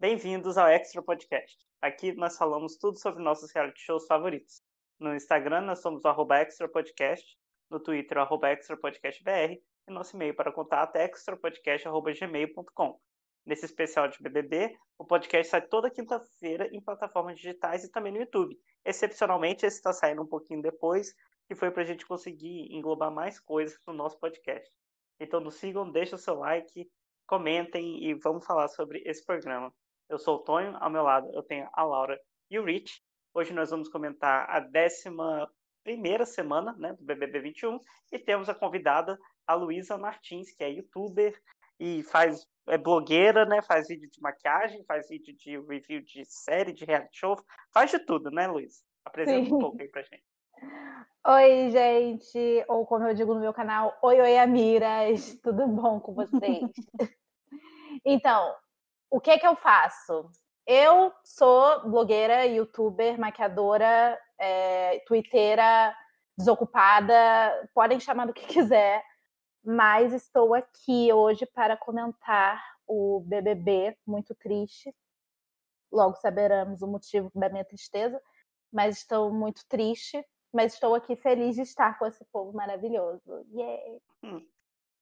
Bem-vindos ao Extra Podcast. Aqui nós falamos tudo sobre nossos reality shows favoritos. No Instagram nós somos o arroba Extra Podcast, no Twitter o arroba Extra Podcast BR e nosso e-mail para contato é extrapodcast.gmail.com. Nesse especial de BBB, o podcast sai toda quinta-feira em plataformas digitais e também no YouTube. Excepcionalmente, esse está saindo um pouquinho depois, que foi para a gente conseguir englobar mais coisas no nosso podcast. Então nos sigam, deixem o seu like, comentem e vamos falar sobre esse programa. Eu sou o Tonho, ao meu lado eu tenho a Laura e o Rich. Hoje nós vamos comentar a décima primeira semana né, do BBB 21 e temos a convidada, a Luísa Martins, que é youtuber e faz é blogueira, né? Faz vídeo de maquiagem, faz vídeo de review de série, de reality show, faz de tudo, né, Luísa? Apresenta Sim. um pouco aí pra gente. Oi, gente, ou como eu digo no meu canal, oi, oi, Amiras, tudo bom com vocês? então, o que que eu faço? Eu sou blogueira, youtuber, maquiadora, é, desocupada, podem chamar do que quiser, mas estou aqui hoje para comentar o BBB, muito triste. Logo saberemos o motivo da minha tristeza, mas estou muito triste, mas estou aqui feliz de estar com esse povo maravilhoso. Yeah. Hum.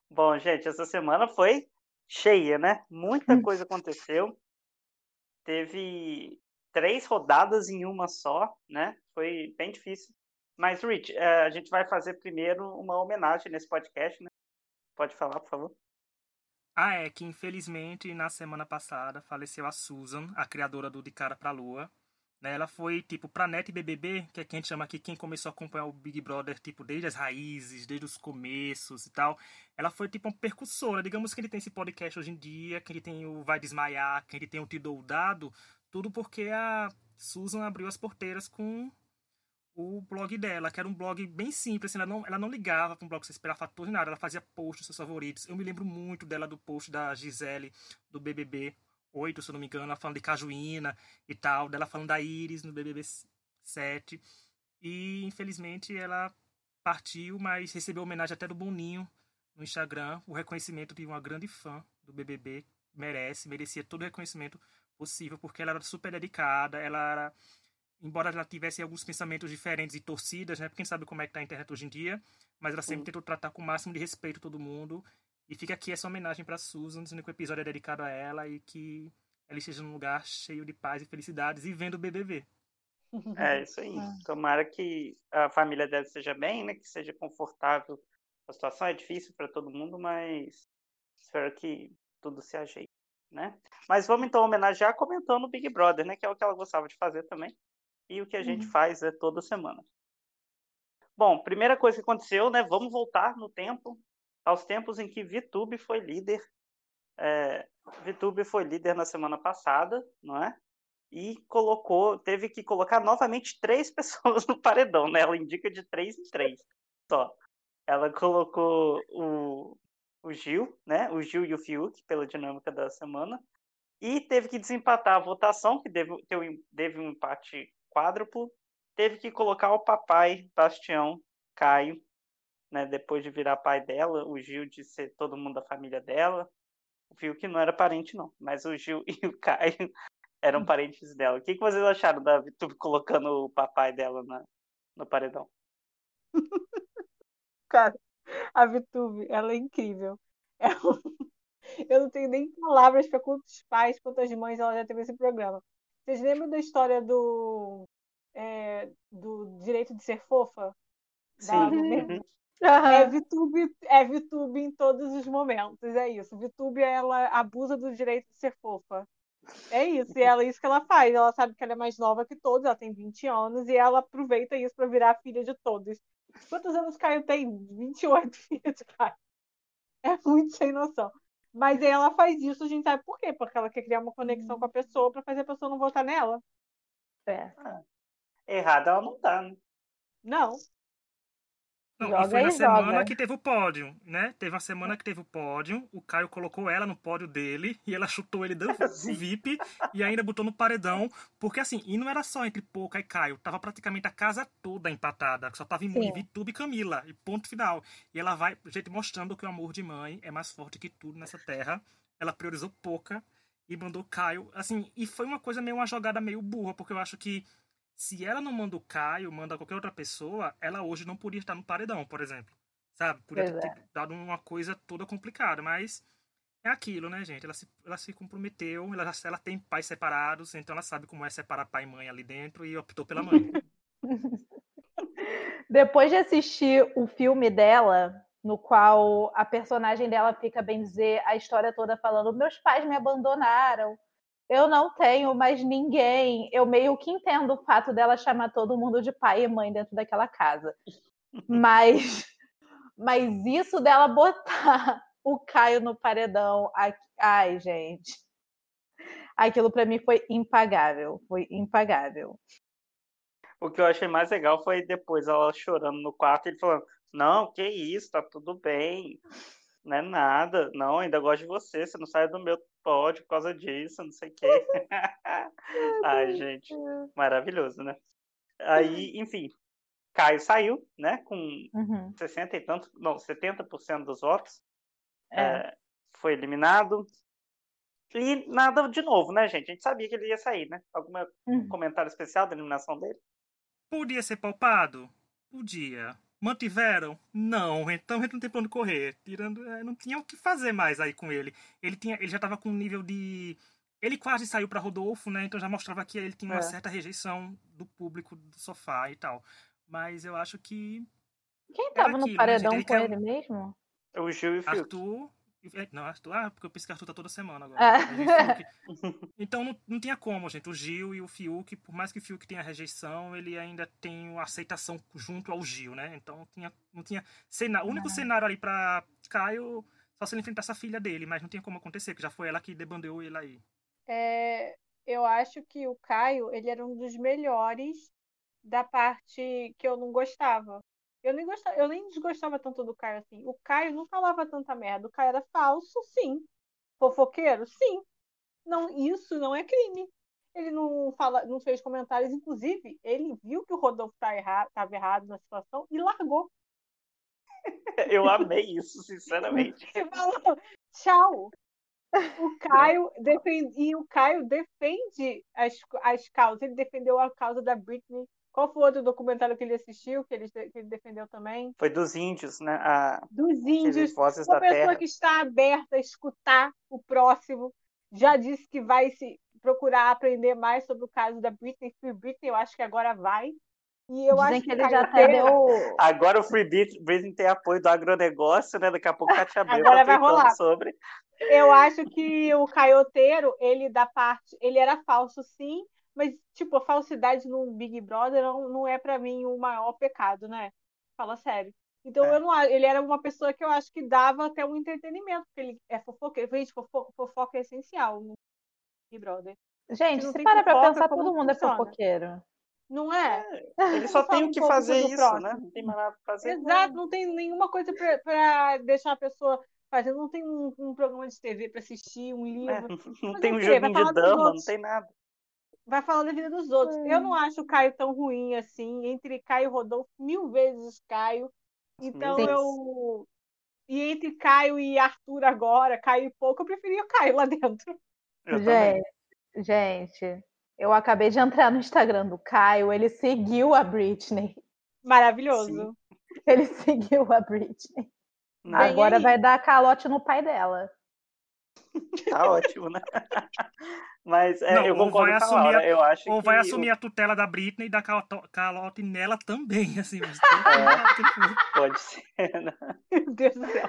Bom, gente, essa semana foi cheia, né? Muita hum. coisa aconteceu. Teve três rodadas em uma só, né? Foi bem difícil. Mas, Rich, eh, a gente vai fazer primeiro uma homenagem nesse podcast, né? Pode falar, por favor. Ah, é que infelizmente na semana passada faleceu a Susan, a criadora do De Cara Pra Lua. Né? Ela foi, tipo, pra NET BBB, que é quem a gente chama aqui, quem começou a acompanhar o Big Brother, tipo, desde as raízes, desde os começos e tal. Ela foi, tipo, uma percussora. Digamos que ele tem esse podcast hoje em dia, que ele tem o Vai Desmaiar, que ele tem o Te Dado, tudo porque a Susan abriu as porteiras com o blog dela, que era um blog bem simples, assim, ela, não, ela não ligava para um blog que você esperava fator nada, ela fazia posts seus favoritos. Eu me lembro muito dela do post da Gisele, do BBB, 8, se eu não me engano, ela falando de Cajuína e tal, dela falando da Iris no BBB 7. E infelizmente ela partiu, mas recebeu homenagem até do Boninho no Instagram, o reconhecimento de uma grande fã do BBB, merece, merecia todo o reconhecimento possível, porque ela era super dedicada, ela era, embora ela tivesse alguns pensamentos diferentes e torcidas, né, porque quem sabe como é que tá a internet hoje em dia, mas ela sempre tentou tratar com o máximo de respeito todo mundo e fica aqui essa homenagem para Susan, dizendo que o episódio é dedicado a ela e que ela esteja num lugar cheio de paz e felicidades e vendo o BBB. É isso aí. É. Tomara que a família dela esteja bem, né? Que seja confortável. A situação é difícil para todo mundo, mas espero que tudo se ajeite, né? Mas vamos então homenagear comentando o Big Brother, né? Que é o que ela gostava de fazer também e o que a gente uhum. faz é toda semana. Bom, primeira coisa que aconteceu, né? Vamos voltar no tempo aos tempos em que VTube foi líder. É, VTube foi líder na semana passada, não é? E colocou, teve que colocar novamente três pessoas no paredão, né? Ela indica de três em três só. Ela colocou o, o Gil, né? O Gil e o Fiuk, pela dinâmica da semana. E teve que desempatar a votação, que deve, teve um empate quádruplo. Teve que colocar o papai, Bastião, Caio, né, depois de virar pai dela, o Gil de ser todo mundo da família dela, viu que não era parente não, mas o Gil e o Caio eram parentes dela. O que, que vocês acharam da Vitube colocando o papai dela na, no paredão? Cara, a Vitube, ela é incrível. É Eu não tenho nem palavras para quantos pais, quantas mães ela já teve esse programa. Vocês lembram da história do, é, do direito de ser fofa? Sim. Da, Uhum. É, VTube, é VTube em todos os momentos, é isso. VTube, ela abusa do direito de ser fofa. É isso, e ela é isso que ela faz. Ela sabe que ela é mais nova que todos, ela tem 20 anos, e ela aproveita isso para virar filha de todos. Quantos anos Caio tem? 28 filhos de Caio. É muito sem noção. Mas aí ela faz isso, a gente sabe por quê? Porque ela quer criar uma conexão com a pessoa para fazer a pessoa não votar nela. É. Ah, errada ela não tá, né? Não. Não, joga e foi na semana joga. que teve o pódio, né? Teve uma semana que teve o pódio, o Caio colocou ela no pódio dele e ela chutou ele do, do VIP e ainda botou no paredão, porque assim, e não era só entre Pouca e Caio, tava praticamente a casa toda empatada, só tava em Vitube e Camila, e ponto final. E ela vai, gente, mostrando que o amor de mãe é mais forte que tudo nessa terra. Ela priorizou Pouca e mandou Caio. Assim, e foi uma coisa meio uma jogada meio burra, porque eu acho que se ela não manda o Caio, manda qualquer outra pessoa, ela hoje não podia estar no paredão, por exemplo. Sabe? Podia Pois ter é. dado uma coisa toda complicada, mas é aquilo, né, gente? Ela se, ela se comprometeu, ela, ela tem pais separados, então ela sabe como é separar pai e mãe ali dentro e optou pela mãe. Depois de assistir o filme dela, no qual a personagem dela fica, bem dizer, a história toda falando: meus pais me abandonaram, eu não tenho mais ninguém. Eu meio que entendo o fato dela chamar todo mundo de pai e mãe dentro daquela casa. Mas, mas isso dela botar o Caio no paredão, ai, ai gente. Aquilo pra mim foi impagável, foi impagável. O que eu achei mais legal foi depois ela chorando no quarto e ele falando: Não, que isso, tá tudo bem. Não é nada. Não, ainda gosto de você. Você não sai do meu pódio por causa disso, não sei o quê. Ai, gente, maravilhoso, né? Aí, enfim, Caio saiu, né? Com Uhum, 60 e tanto, não, 70% dos votos. é. É, foi eliminado. E nada de novo, né, gente? A gente sabia que ele ia sair, né? Algum Uhum. comentário especial da eliminação dele? Podia ser palpado? Podia. Mantiveram? Não. Então a gente não tem pra onde correr. Tirando, é, não tinha o que fazer mais aí com ele. Ele tinha, ele já tava com um nível de ele quase saiu pra Rodolfo, né? Então já mostrava que ele tinha uma É. certa rejeição do público do sofá e tal. Mas eu acho que Quem tava no aquilo, né, paredão? Ele com ele mesmo? O Gil e o. Arthur. É, Não, Arthur. Ah, porque eu pensei que Arthur tá toda semana agora. Fiuk. Então não, não tinha como, gente. O Gil e o Fiuk, por mais que o Fiuk tenha rejeição, ele ainda tem uma aceitação junto ao Gil, né? Então não tinha. Não tinha cena... O único cenário ali pra Caio, só se ele enfrentasse a filha dele, mas não tinha como acontecer, que já foi ela que debandeou ele aí. É, eu acho que o Caio, ele era um dos melhores da parte que eu não gostava. Eu nem gostava, eu nem desgostava tanto do Caio assim. O Caio não falava tanta merda. O Caio era falso, sim. Fofoqueiro, sim. Não, isso não é crime. Ele não fala, não fez comentários, inclusive, ele viu que o Rodolfo tá errado, estava errado na situação e largou. Eu amei isso, sinceramente. Ele falou, tchau. O Caio defende, e o Caio defende as, as causas. Ele defendeu a causa da Britney. Qual foi o outro documentário que ele assistiu, que ele, que ele defendeu também? Foi dos índios, né? A, Dos índios. vozes Uma da pessoa terra. que está aberta a escutar o próximo. Já disse que vai se procurar aprender mais sobre o caso da Britney. Free Britney, eu acho que agora vai. E eu Dizem acho que que ele já até Pereira- deu. Agora o Free Brit- Britney tem apoio do agronegócio, né? Daqui a pouco Katia Bel Agora tá vai rolar. sobre. Eu acho que o caioteiro, ele da parte, ele era falso sim, mas tipo, a falsidade no Big Brother não, não é pra mim o maior pecado, né? Fala sério. Então É. eu não, ele era uma pessoa que eu acho que dava até um entretenimento, porque ele é fofoqueiro. Gente, fofo- fofoca é essencial no Big Brother. Gente, não se para pra pensar, todo mundo é funciona? fofoqueiro. Não é? Ele só tem o um que fazer isso, próximo. né? Não tem mais nada pra fazer. Exato, não tem nenhuma coisa pra, pra deixar a pessoa fazendo, não tem um, um programa de TV pra assistir, um É, livro. não Mas tem um joguinho de dama, não tem nada. Vai falar da vida dos outros. Eu não acho o Caio tão ruim assim. Entre Caio e Rodolfo, mil vezes Caio. Então eu. E entre Caio e Arthur agora, Caio e pouco, eu preferia o Caio lá dentro. Eu também. Gente, gente, eu acabei de entrar no Instagram do Caio, ele seguiu a Britney. Maravilhoso. Ele seguiu a Britney. Bem, Agora vai dar calote no pai dela. Tá ótimo, né? Mas é, Não, eu ou concordo vai com a assumir Laura. a- Eu acho Ou que vai assumir a tutela da Britney e dar calote nela também, assim. mas tem que- Pode ser, né? Meu Deus do céu.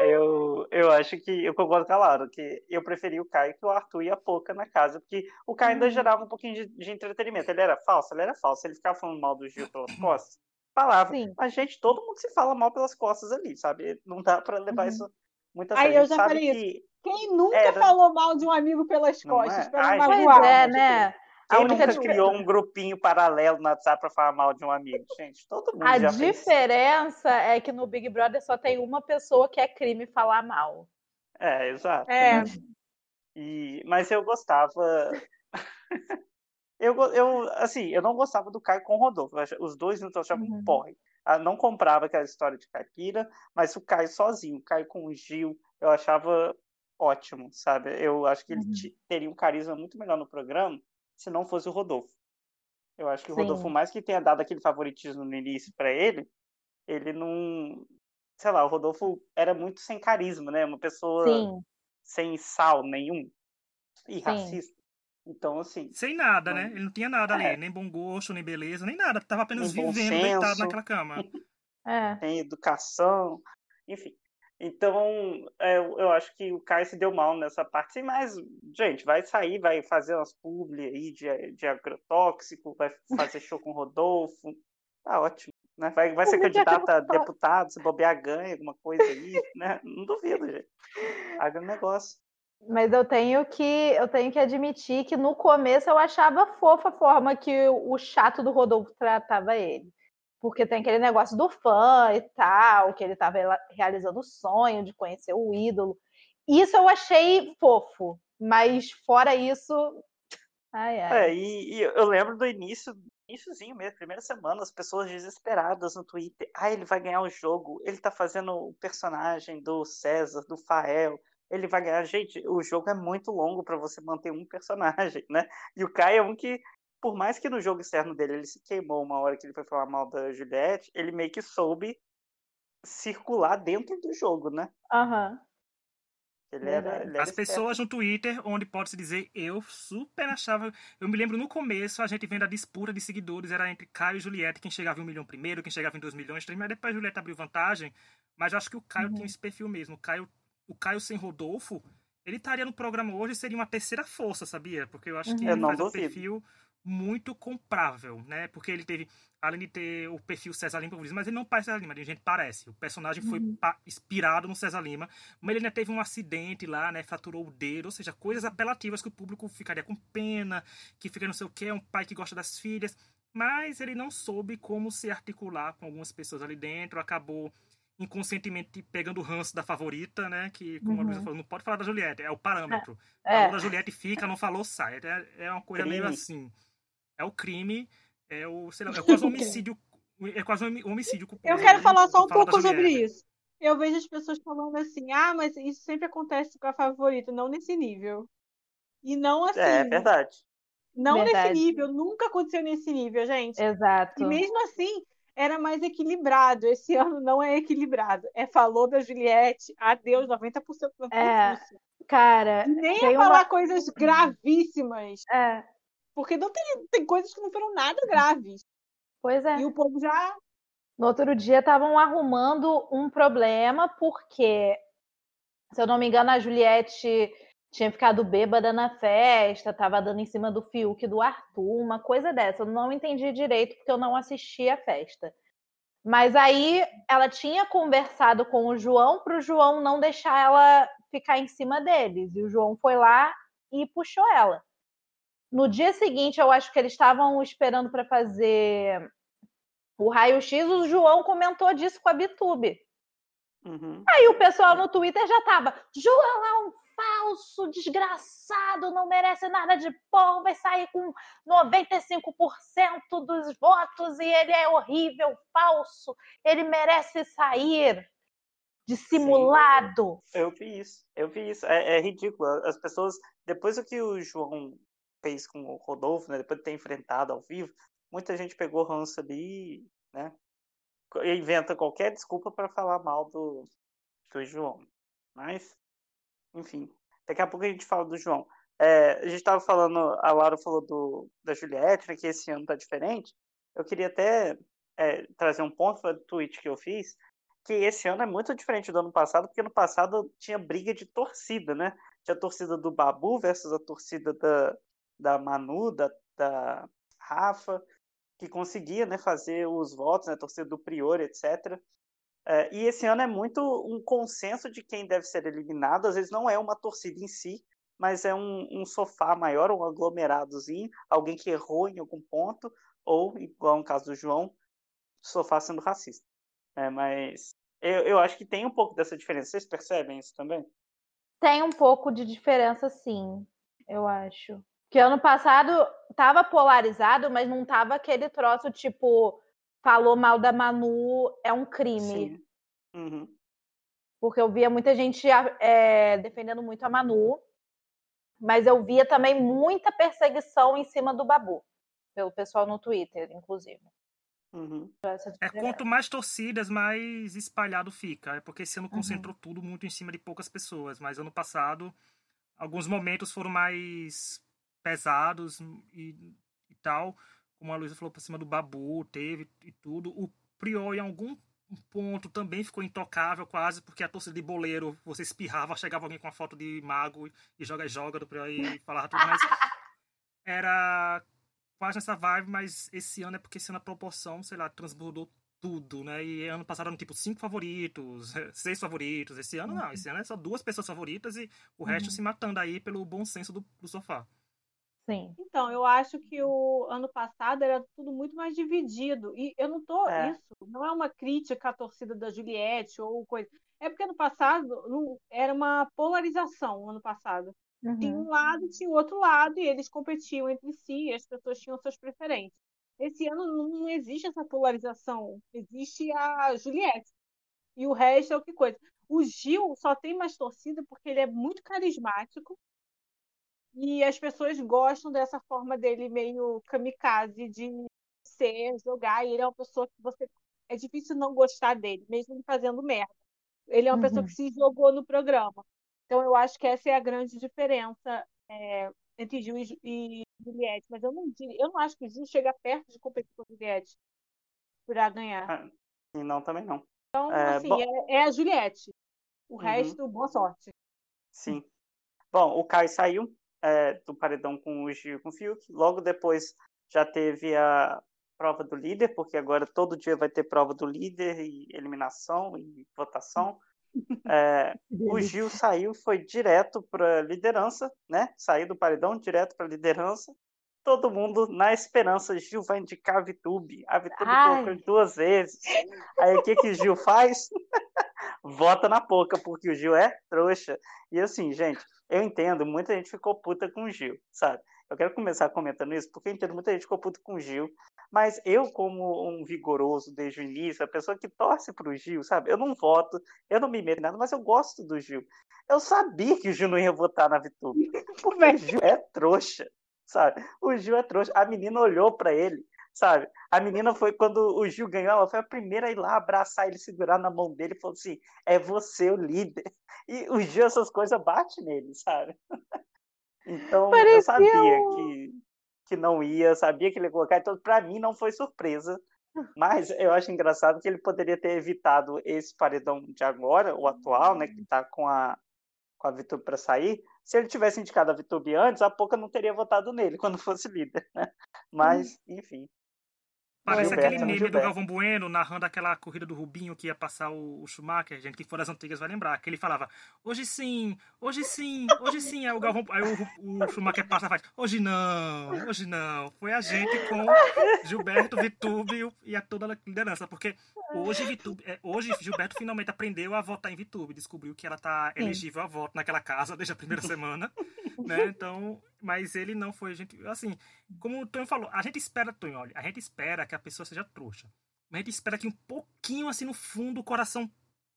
Eu, eu acho que eu concordo com a Laura, que eu preferi o Caio que o Arthur e a Poca na casa, porque o Caio ainda gerava um pouquinho de, de entretenimento. Ele era falso, ele era falso. Ele ficava falando mal do Gil pelas costas. Falava. Sim. Mas, gente, todo mundo se fala mal pelas costas ali, sabe? Não dá pra levar Uhum. isso muito a Aí. A eu já sabe falei que Quem nunca Era. falou mal de um amigo pelas Não costas é? não gente, Pois magoar? é, né? A quem única nunca criou um grupinho paralelo no WhatsApp pra falar mal de um amigo? Gente, todo mundo A já fez. diferença é que no Big Brother só tem uma pessoa que é crime falar mal. É, exato. É. né? E, mas eu gostava. eu, eu, assim, eu não gostava do Caio com o Rodolfo. Os dois juntos eu achava um Uhum. porre. Ah, Não comprava aquela história de caipira, mas o Caio sozinho, o Caio com o Gil, eu achava ótimo, sabe? Eu acho que ele Uhum. te- teria um carisma muito melhor no programa se não fosse o Rodolfo. Eu acho que o Rodolfo, Sim. por mais que tenha dado aquele favoritismo no início pra ele, ele não. Sei lá, o Rodolfo era muito sem carisma, né? Uma pessoa Sim, sem sal nenhum e Sim. racista. Então, assim, Sem nada, Não. né? Ele não tinha nada É. ali, nem bom gosto, nem beleza, nem nada. Tava apenas Nem vivendo, deitado senso. naquela cama. é. tem educação, enfim. Então, é, eu eu acho que o Caio se deu mal nessa parte. Sim, mas, gente, vai sair, vai fazer umas publi aí de, de agrotóxico, vai fazer show com o Rodolfo. Tá ótimo. Né? Vai, vai ser Publi de candidato a deputado, se bobear ganha alguma coisa aí, né? Não duvido, gente. Agronegócio. Mas eu tenho que eu tenho que admitir que no começo eu achava fofa a forma que o chato do Rodolfo tratava ele. Porque tem aquele negócio do fã e tal, que ele estava realizando o sonho de conhecer o ídolo. Isso eu achei fofo, mas fora isso, ai ai. É, e, e eu lembro do início, iníciozinho mesmo, primeira semana, as pessoas desesperadas no Twitter. Ah, ele vai ganhar o jogo, ele tá fazendo o personagem do César, do Fael, ele vai ganhar. Gente, o jogo é muito longo para você manter um personagem, né? E o Kai é um que, por mais que no jogo externo dele ele se queimou uma hora que ele foi falar mal da Juliette, ele meio que soube circular dentro do jogo, né? Aham. Ele era, ele era As esperto. pessoas no Twitter, onde pode-se dizer, eu super achava. Eu me lembro no começo, a gente vendo a disputa de seguidores, era entre Caio e Juliette, quem chegava em um milhão primeiro, quem chegava em dois milhões, três, mas depois a Juliette abriu vantagem. Mas eu acho que o Caio Uhum. tinha esse perfil mesmo. O Caio, o Caio sem Rodolfo, ele estaria no programa hoje e seria uma terceira força, sabia? Porque eu acho que Uhum. Eu ele faz um perfil muito comprável, né? Porque ele teve, além de ter o perfil César Lima, mas ele não parece César Lima, a gente parece. O personagem foi Uhum. inspirado no César Lima, mas ele ainda teve um acidente lá, né? Fraturou o dedo, ou seja, coisas apelativas que o público ficaria com pena, que fica não sei o que, é um pai que gosta das filhas. Mas ele não soube como se articular com algumas pessoas ali dentro, acabou inconscientemente pegando o ranço da favorita, né? Que, como a Luísa Uhum. falou, não pode falar da Juliette, é o parâmetro. É. Falou da Juliette fica, não falou sai. É, é uma coisa meio Crime. assim. É o crime, é o, sei lá, é quase um homicídio. É quase um homicídio culposo. Eu quero falar só um fala pouco sobre isso. Eu vejo as pessoas falando assim, ah, mas isso sempre acontece com a favorita, não nesse nível. E não assim, É, é verdade. não Verdade. nesse nível, nunca aconteceu nesse nível, gente. Exato. E mesmo assim, era mais equilibrado. Esse ano não é equilibrado. É falou da Juliette, adeus, 90% da É. Cara, nem tem é uma- falar coisas gravíssimas. é, Porque não tem, tem coisas que não foram nada graves. pois é. E o povo já. No outro dia estavam arrumando um problema, porque, se eu não me engano, a Juliette tinha ficado bêbada na festa, estava dando em cima do Fiuk e do Arthur, uma coisa dessa. Eu não entendi direito porque eu não assisti a festa. Mas aí ela tinha conversado com o João para o João não deixar ela ficar em cima deles. E o João foi lá e puxou ela. No dia seguinte, eu acho que eles estavam esperando para fazer o raio-x, o João comentou disso com a Bitube. Uhum. Aí o pessoal no Twitter já tava, João é um falso, desgraçado, não merece nada de bom, vai sair com 95% dos votos e ele é horrível, falso, ele merece sair dissimulado. Eu vi isso, eu vi isso. É, é ridículo. As pessoas, depois do que o João fez com o Rodolfo, né, depois de ter enfrentado ao vivo, muita gente pegou ranço ali, né? Inventa qualquer desculpa para falar mal do, do João. Mas, enfim, daqui a pouco a gente fala do João. É, a gente estava falando, a Laura falou do, da Juliette, né, que esse ano tá diferente. Eu queria até é, trazer um ponto para o tweet que eu fiz, que esse ano é muito diferente do ano passado, porque no passado tinha briga de torcida, né? Tinha a torcida do Babu versus a torcida da, da Manu, da, da Rafa, que conseguia né, fazer os votos, né, a torcida do Prior, etc. É, e esse ano é muito um consenso de quem deve ser eliminado, às vezes não é uma torcida em si, mas é um, um sofá maior, um aglomeradozinho, alguém que errou em algum ponto, ou, igual no caso do João, sofá sendo racista. É, mas eu, eu acho que tem um pouco dessa diferença. Vocês percebem isso também? Tem um pouco de diferença, sim, eu acho. Que ano passado tava polarizado, mas não tava aquele troço tipo falou mal da Manu é um crime. Sim. Uhum. porque eu via muita gente é, defendendo muito a Manu, mas eu via também muita perseguição em cima do Babu, pelo pessoal no Twitter, inclusive. Uhum. É, quanto mais torcidas, mais espalhado fica. É porque esse ano Uhum. concentrou tudo muito em cima de poucas pessoas. Mas ano passado, alguns momentos foram mais pesados e, e tal. Como a Luísa falou, por cima do Babu, teve e tudo. O Prior, em algum ponto, também ficou intocável quase, porque a torcida de boleiro, você espirrava, chegava alguém com a foto de mago e joga joga do Prior e falava tudo. Mas era quase nessa vibe, mas esse ano é porque esse ano a proporção, sei lá, transbordou tudo, né? E ano passado eram tipo cinco favoritos, seis favoritos. Esse ano não, esse ano é só duas pessoas favoritas e o resto Uhum. se matando aí pelo bom senso do, do sofá. Sim. Então, eu acho que o ano passado era tudo muito mais dividido. E eu não tô. É. Isso não é uma crítica à torcida da Juliette ou coisa. É porque ano passado não- era uma polarização ano passado. Tinha Uhum. um lado, tinha outro lado, e eles competiam entre si, e as pessoas tinham suas preferências. Esse ano não existe essa polarização. Existe a Juliette. E o resto é o que coisa. O Gil só tem mais torcida porque ele é muito carismático. E as pessoas gostam dessa forma dele meio kamikaze de ser, jogar. E ele é uma pessoa que você. É difícil não gostar dele, mesmo ele fazendo merda. Ele é uma pessoa Uhum. que se jogou no programa. Então eu acho que essa é a grande diferença é, entre Gil e, e Juliette. Mas eu não, diria- eu não acho que o Gil chega perto de competir com a Juliette para ganhar. Ah, E não, também não. Então, É, assim, bom- é, é a Juliette. O Uhum. resto, boa sorte. Sim. Bom, o Caio saiu é, do paredão com o Gil e com o Fiuk. Logo depois já teve a prova do líder, porque agora todo dia vai ter prova do líder e eliminação e votação. É, o Gil saiu, foi direto para liderança, né? Saiu do paredão direto para liderança. Todo mundo na esperança, Gil vai indicar a Vitube. A Vitube colocou duas vezes. Aí o que que Gil faz? Vota na pouca, porque o Gil é trouxa. E assim, gente, eu entendo, muita gente ficou puta com o Gil, sabe? Eu quero começar comentando isso, porque eu entendo muita gente ficou puta com o Gil, mas eu, como um vigoroso desde o início, a pessoa que torce pro Gil, sabe? Eu não voto, eu não me meto em nada, mas eu gosto do Gil. Eu sabia que o Gil não ia votar na Vitube, porque o Gil é trouxa, sabe? O Gil é trouxa. A menina olhou pra ele, sabe? A menina foi, quando o Gil ganhou, ela foi a primeira a ir lá abraçar ele, segurar na mão dele e falou assim: é você o líder. E o Gil, essas coisas bate nele, sabe? Então, eu Parecia sabia um- que, que não ia, sabia que ele ia colocar, então pra mim não foi surpresa. Mas eu acho engraçado que ele poderia ter evitado esse paredão de agora, o atual, né, que tá com a, com a Vitube para sair. Se ele tivesse indicado a Vitube antes, a Poca não teria votado nele quando fosse líder, né? Mas, enfim. Parece Gilberto, aquele né, meme do. Galvão Bueno narrando aquela corrida do Rubinho que ia passar o, o Schumacher. Gente que for das antigas vai lembrar. Que ele falava: Hoje sim, hoje sim, hoje sim. Aí o, Galvão, aí o, o Schumacher passa e faz: Hoje não, hoje não. Foi a gente com Gilberto, Vitube e a toda a liderança. Porque hoje, Vitube, é, hoje Gilberto finalmente aprendeu a votar em Vitube. Descobriu que ela tá elegível a voto naquela casa desde a primeira semana. né? Então, mas ele não foi, gente. Assim, como o Tonho falou, a gente espera, Tonho, olha, a gente espera que a pessoa seja trouxa. Mas a gente espera que um pouquinho assim no fundo o coração,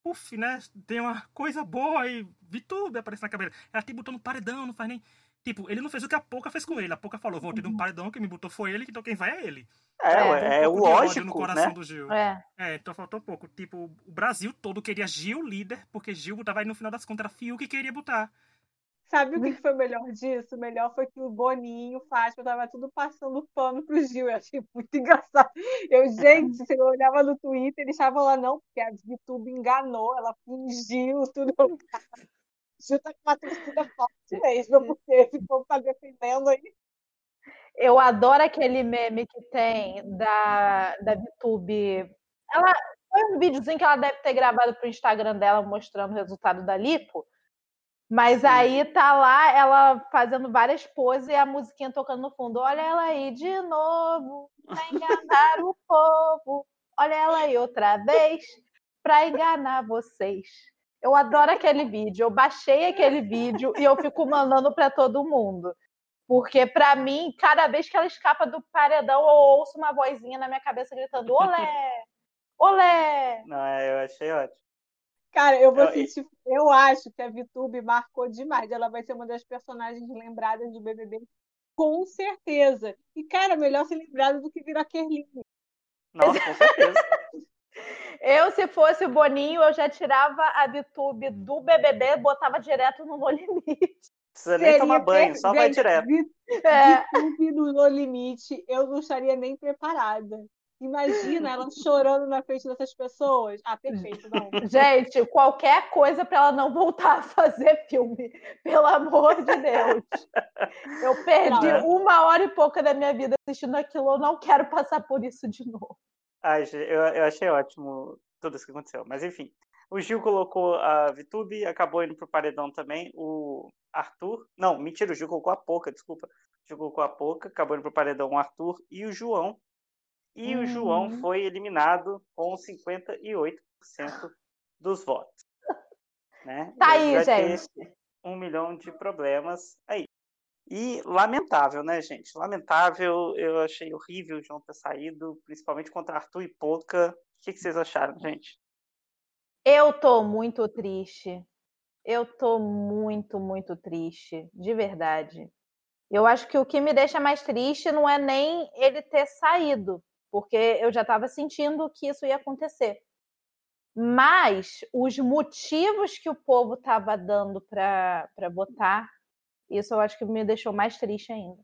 puf, né? Tem uma coisa boa e Vitube aparece na cabeça. Ela te botou no paredão, não faz nem. Tipo, ele não fez o que a Poca fez com ele. A Poca falou, vou ter um paredão, quem me botou foi ele, então quem vai é ele. É, É, é, um de ódio no lógico, coração né? do Gil. É. É, então faltou um pouco. Tipo, o Brasil todo queria Gil líder, porque Gil botava aí no final das contas era Fiuk que queria botar. Sabe o que que foi melhor disso? O melhor foi que o Boninho, o Fátima, tava tudo passando pano pro Gil. Eu achei muito engraçado. Eu, gente, se eu olhava no Twitter, eles estavam lá, não, porque a VTube enganou, ela fingiu tudo. O Gil tá com uma torcida forte mesmo, porque esse povo tá defendendo aí. Eu adoro aquele meme que tem da, da VTube. Ela foi um videozinho que ela deve ter gravado pro Instagram dela mostrando o resultado da Lipo. Mas Sim. aí tá lá ela fazendo várias poses e a musiquinha tocando no fundo. Olha ela aí de novo, pra enganar o povo. Olha ela aí outra vez, pra enganar vocês. Eu adoro aquele vídeo. Eu baixei aquele vídeo e eu fico mandando pra todo mundo. Porque, pra mim, cada vez que ela escapa do paredão, eu ouço uma vozinha na minha cabeça gritando: Olé! Olé! Não, é, eu achei ótimo. Cara, eu vou sentir. Eu acho que a VTube marcou demais. Ela vai ser uma das personagens lembradas do BBB, com certeza. E, cara, melhor ser lembrada do que virar Kerline. Nossa, com certeza. Eu, se fosse o Boninho, eu já tirava a VTube do BBB, botava direto no No Limite. Precisa nem tomar banho, só vai direto. É. VTube no No Limite, eu não estaria nem preparada. Imagina ela chorando na frente dessas pessoas. Ah, perfeito, não. Gente, qualquer coisa para ela não voltar a fazer filme. Pelo amor de Deus. Eu perdi não, uma hora e pouca da minha vida assistindo aquilo. Eu não quero passar por isso de novo. Ai, eu, eu achei ótimo tudo isso que aconteceu. Mas enfim. O Gil colocou a Vitube, acabou indo pro paredão também. O Arthur. Não, mentira, o Gil colocou a Poca, desculpa. O Gil colocou a Poca, acabou indo pro paredão o Arthur e o João e uhum. o João uhum. foi eliminado com 58% dos votos. Né? Tá aí, gente. Um milhão de problemas aí. E lamentável, né, gente? Lamentável, eu achei horrível o João ter saído, principalmente contra Arthur e Polka. O que, que vocês acharam, gente? Eu tô muito triste. Eu tô muito, muito triste, de verdade. Eu acho que o que me deixa mais triste não é nem ele ter saído, porque eu já estava sentindo que isso ia acontecer. Mas os motivos que o povo estava dando para votar, isso eu acho que me deixou mais triste ainda.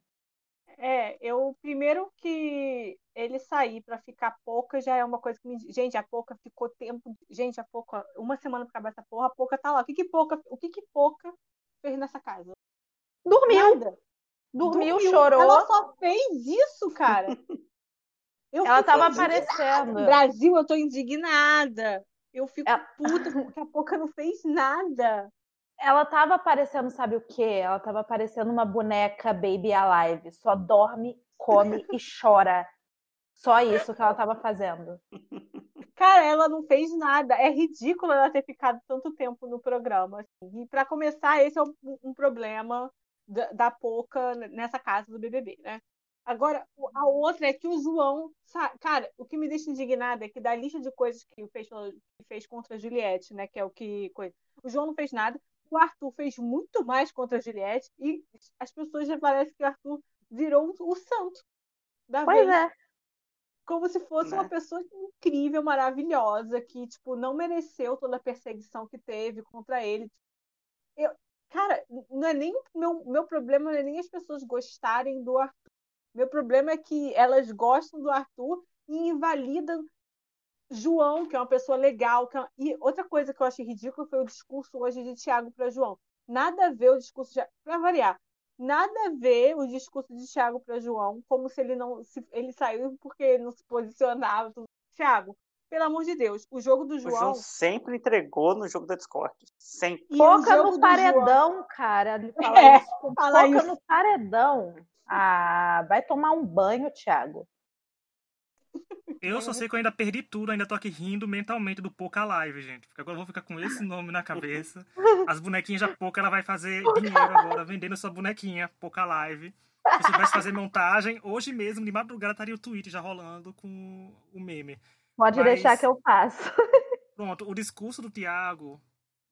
É, eu primeiro que ele sair para ficar pouca já é uma coisa que me. Gente, a pouca ficou tempo. Gente, a pouca. Uma semana pra acabar essa porra, a pouca tá lá. O que que pouca, o que que pouca fez nessa casa? Dormiu. Dormiu, Dormiu, chorou. Ela só fez isso, cara. Eu ela estava aparecendo. Brasil, eu tô indignada. Eu fico ela... puta porque a Poca não fez nada. Ela tava aparecendo, sabe o quê? Ela tava aparecendo uma boneca Baby Alive. Só dorme, come e chora. Só isso que ela tava fazendo. Cara, ela não fez nada. É ridículo ela ter ficado tanto tempo no programa. Assim. E para começar, esse é um, problema da, da Poca nessa casa do BBB, né? Agora, a outra é que o João. Cara, o que me deixa indignada é que da lista de coisas que fez, que fez contra a Juliette, né? Que é o que. O João não fez nada. O Arthur fez muito mais contra a Juliette. E as pessoas já parecem que o Arthur virou o santo da pois vez. é. Como se fosse uma né? pessoa incrível, maravilhosa, que, tipo, não mereceu toda a perseguição que teve contra ele. Eu, cara, não é nem o meu, meu problema, não é nem as pessoas gostarem do Arthur meu problema é que elas gostam do Arthur e invalidam João, que é uma pessoa legal. É uma... E outra coisa que eu achei ridículo foi o discurso hoje de Tiago para João. Nada a ver o discurso de... para variar. Nada a ver o discurso de Tiago para João, como se ele não se... ele saiu porque ele não se posicionava. Tiago, pelo amor de Deus, o jogo do João. O João sempre entregou no jogo da Discord. Sempre. Foca no paredão, João... cara. Fala é, isso. Foca isso. no paredão. Ah, vai tomar um banho, Thiago. Eu só sei que eu ainda perdi tudo, ainda tô aqui rindo mentalmente do Poca Live, gente. Porque agora eu vou ficar com esse nome na cabeça. As bonequinhas da Poca, ela vai fazer dinheiro agora, vendendo sua bonequinha, Poca Live. Se você tivesse fazer montagem, hoje mesmo, de madrugada, estaria o tweet já rolando com o meme. Pode Mas... deixar que eu faço. Pronto, o discurso do Tiago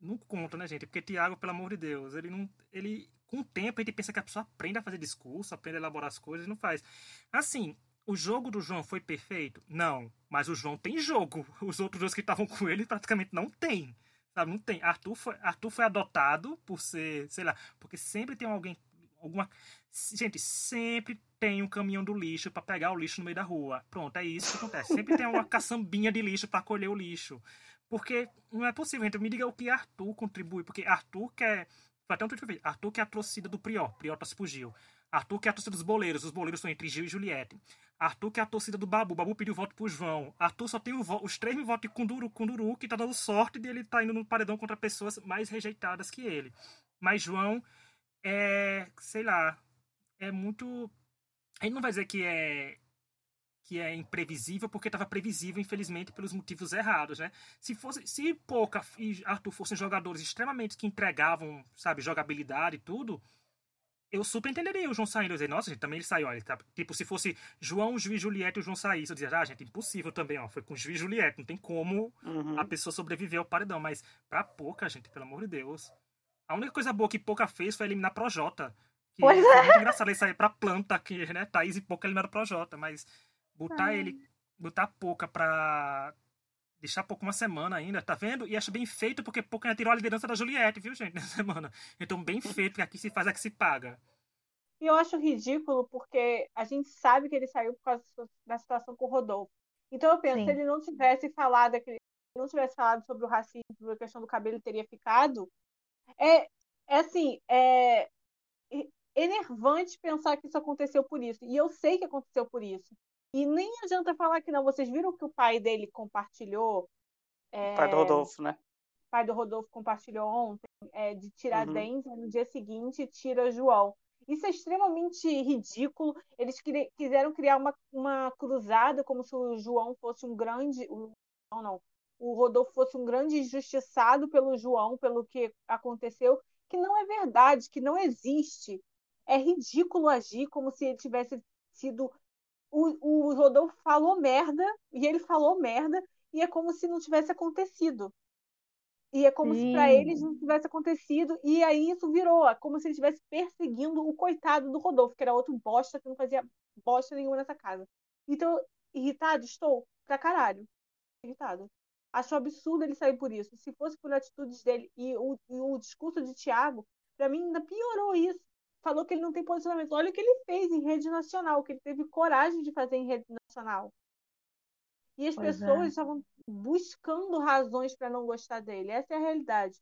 não conta, né, gente? Porque Tiago, pelo amor de Deus, ele não. Ele com o tempo gente pensa que a pessoa aprende a fazer discurso, aprende a elaborar as coisas e não faz. Assim, o jogo do João foi perfeito? Não. Mas o João tem jogo. Os outros dois que estavam com ele praticamente não tem. Sabe? Não tem. Arthur foi, Arthur foi adotado por ser, sei lá, porque sempre tem alguém. Alguma. Gente, sempre tem um caminhão do lixo para pegar o lixo no meio da rua. Pronto, é isso que acontece. Sempre tem uma caçambinha de lixo para colher o lixo. Porque não é possível. Então me diga o que Arthur contribui. Porque Arthur quer até um tweet que Arthur que é a torcida do Prior. Prior tá se fugiu. Arthur que é a torcida dos boleiros. Os boleiros são entre Gil e Juliette. Arthur que é a torcida do Babu. Babu pediu voto pro João. Arthur só tem os três mil votos de Kunduru, Kunduru, que tá dando sorte de ele tá indo no paredão contra pessoas mais rejeitadas que ele. Mas João é, sei lá, é muito. Gente não vai dizer que é que é imprevisível porque estava previsível, infelizmente, pelos motivos errados, né? Se fosse, se Poca e Arthur fossem jogadores extremamente que entregavam, sabe, jogabilidade e tudo, eu super entenderia o João saindo. Eu dizer, nossa, gente, também ele saiu. Ele tá, tipo, se fosse João, Juiz, Juliette e o João saísse, eu dizia, ah, gente, impossível também, ó. Foi com Juiz e Juliette. Não tem como Uhum. a pessoa sobreviver ao paredão. Mas pra pouca, gente, pelo amor de Deus. A única coisa boa que pouca fez foi eliminar Projota. Que Pois foi muito engraçado ele sair pra planta, que, né? Thaís e pouca eliminaram Projota. Mas botar Ah. ele, botar pouca pra. Deixar pouco uma semana ainda, tá vendo? E acho bem feito porque pouca ainda tirou a liderança da Juliette, viu, gente, nessa semana. Então, bem feito, porque aqui se faz, aqui se paga. E eu acho ridículo porque a gente sabe que ele saiu por causa da situação com o Rodolfo. Então eu penso, Sim. se ele não tivesse falado aquele, se não tivesse falado sobre o racismo, sobre a questão do cabelo, ele teria ficado. É, é assim, é enervante pensar que isso aconteceu por isso. E eu sei que aconteceu por isso. E nem adianta falar que não. Vocês viram que o pai dele compartilhou? É, Pai do Rodolfo, né? o pai do Rodolfo compartilhou ontem, é, de tirar Uhum. Denzel, no dia seguinte tira João. Isso é extremamente ridículo. Eles queri- quiseram criar uma, uma cruzada como se o João fosse um grande. Não, não. O Rodolfo fosse um grande injustiçado pelo João, pelo que aconteceu, que não é verdade, que não existe. É ridículo agir como se ele tivesse sido. O, o Rodolfo falou merda, e ele falou merda, e é como se não tivesse acontecido. E é como se para Sim. eles não tivesse acontecido, e aí isso virou, é como se ele estivesse perseguindo o coitado do Rodolfo, que era outro bosta que não fazia bosta nenhuma nessa casa. Então, irritado estou pra caralho. Irritado. Acho absurdo ele sair por isso. Se fosse por atitudes dele e o, e o discurso de Thiago, pra mim ainda piorou isso. Falou que ele não tem posicionamento. Olha o que ele fez em rede nacional, que ele teve coragem de fazer em rede nacional. E as Pois é. pessoas estavam buscando razões para não gostar dele. Essa é a realidade.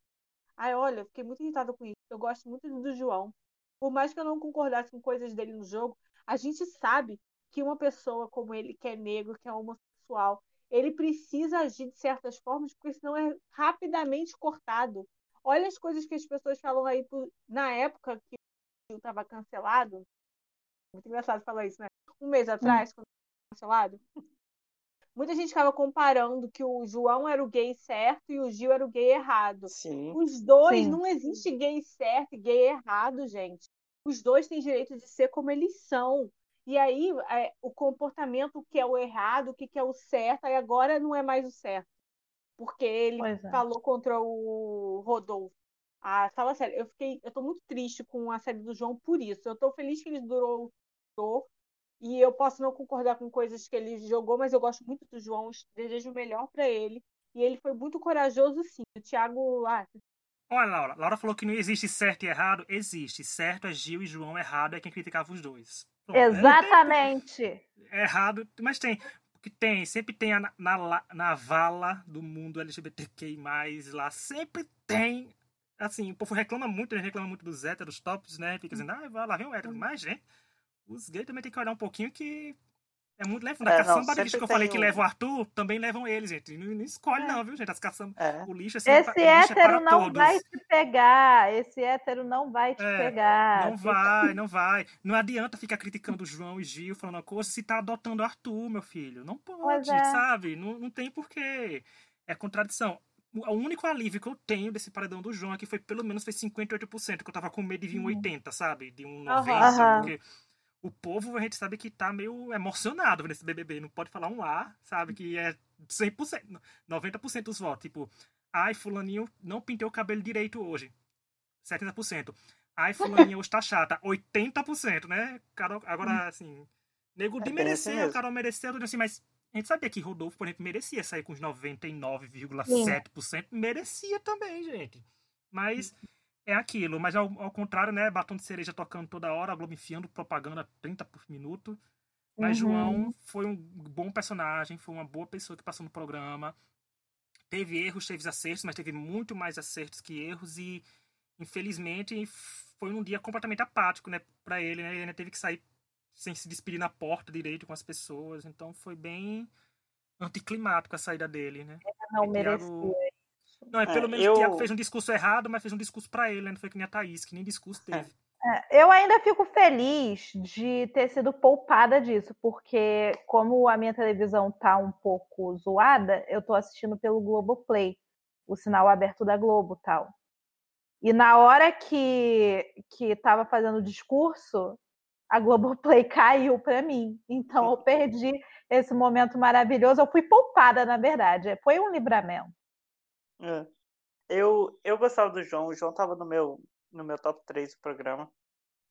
Ai, olha, fiquei muito irritada com isso. Eu gosto muito do João. Por mais que eu não concordasse com coisas dele no jogo, a gente sabe que uma pessoa como ele, que é negro, que é homossexual, ele precisa agir de certas formas, porque senão é rapidamente cortado. Olha as coisas que as pessoas falam aí na época que o estava cancelado. Muito engraçado falar isso, né? Um mês atrás, quando estava cancelado. Muita gente ficava comparando que o João era o gay certo e o Gil era o gay errado. Sim. Os dois, Sim. não existe gay certo e gay errado, gente. Os dois têm direito de ser como eles são. E aí, é, o comportamento, que é o errado, o que que é o certo, aí agora não é mais o certo. Porque ele é. falou contra o Rodolfo. Ah, fala sério, eu fiquei, eu tô muito triste com a série do João por isso. Eu tô feliz que ele durou, durou e eu posso não concordar com coisas que ele jogou, mas eu gosto muito do João, desejo o melhor pra ele. E ele foi muito corajoso, sim. O Thiago, ah, Olha, Laura. Laura falou que não existe certo e errado. Existe. Certo é Gil e João, errado é quem criticava os dois. Pronto, né? Exatamente. É errado, mas tem. Porque tem, sempre tem a, na, na, na vala do mundo LGBTQI, lá, sempre tem. Assim, o povo reclama muito, gente reclama muito dos héteros tops, né? Fica dizendo, ah, vai lá, vem um hétero. Mas, gente, os gays também tem que olhar um pouquinho que é muito levando. É, A não, caçamba de lixo sempre que eu falei tem que um- leva o Arthur, também levam ele, gente. Não, não escolhe, É. não, viu, gente? As caçambas. É. O lixo é sempre Esse o lixo é hétero não todos. vai te pegar. Esse hétero não vai te É, pegar. Não vai, não vai. Não adianta ficar criticando o João e Gil, falando uma coisa, se tá adotando o Arthur, meu filho. Não pode, é. sabe? Não, não tem porquê. É contradição. O o único alívio que eu tenho desse paredão do João é que foi pelo menos foi 58%, que eu tava com medo de vir um 80%, sabe? De um 90%, Aham. porque o povo, a gente sabe que tá meio emocionado nesse BBB. Não pode falar um A, sabe? Que é 100%, 90% dos votos. Tipo, ai, fulaninho não pintei o cabelo direito hoje. 70%. Ai, fulaninha hoje tá chata. 80%, né? Carol, agora, assim, nego de É bem assim merecer, mesmo. Carol mereceu, assim, mas a gente sabia que Rodolfo, por exemplo, merecia sair com os 99,7%. Merecia também, gente. Mas é aquilo. Mas ao, ao contrário, né? Batom de cereja tocando toda hora, a Globo enfiando propaganda 30 por minuto. Mas Uhum. João foi um bom personagem, foi uma boa pessoa que passou no programa. Teve erros, teve acertos, mas teve muito mais acertos que erros e infelizmente foi um dia completamente apático, né, para ele, né? Ele ainda teve que sair sem se despedir na porta direito com as pessoas, então foi bem anticlimático a saída dele, né? Não E merecia. Thiago- Não, é pelo É, menos eu- o Thiago fez um discurso errado, mas fez um discurso pra ele, né? Não foi que nem a Thaís, que nem discurso teve. É, Eu ainda fico feliz de ter sido poupada disso, porque como a minha televisão tá um pouco zoada, eu tô assistindo pelo Globoplay, o sinal aberto da Globo tal. E na hora que que estava fazendo o discurso, a Globoplay caiu para mim. Então eu perdi esse momento maravilhoso. Eu fui poupada, na verdade. Foi um livramento. É. Eu, eu gostava do João. O João estava no meu, no meu top 3 do programa.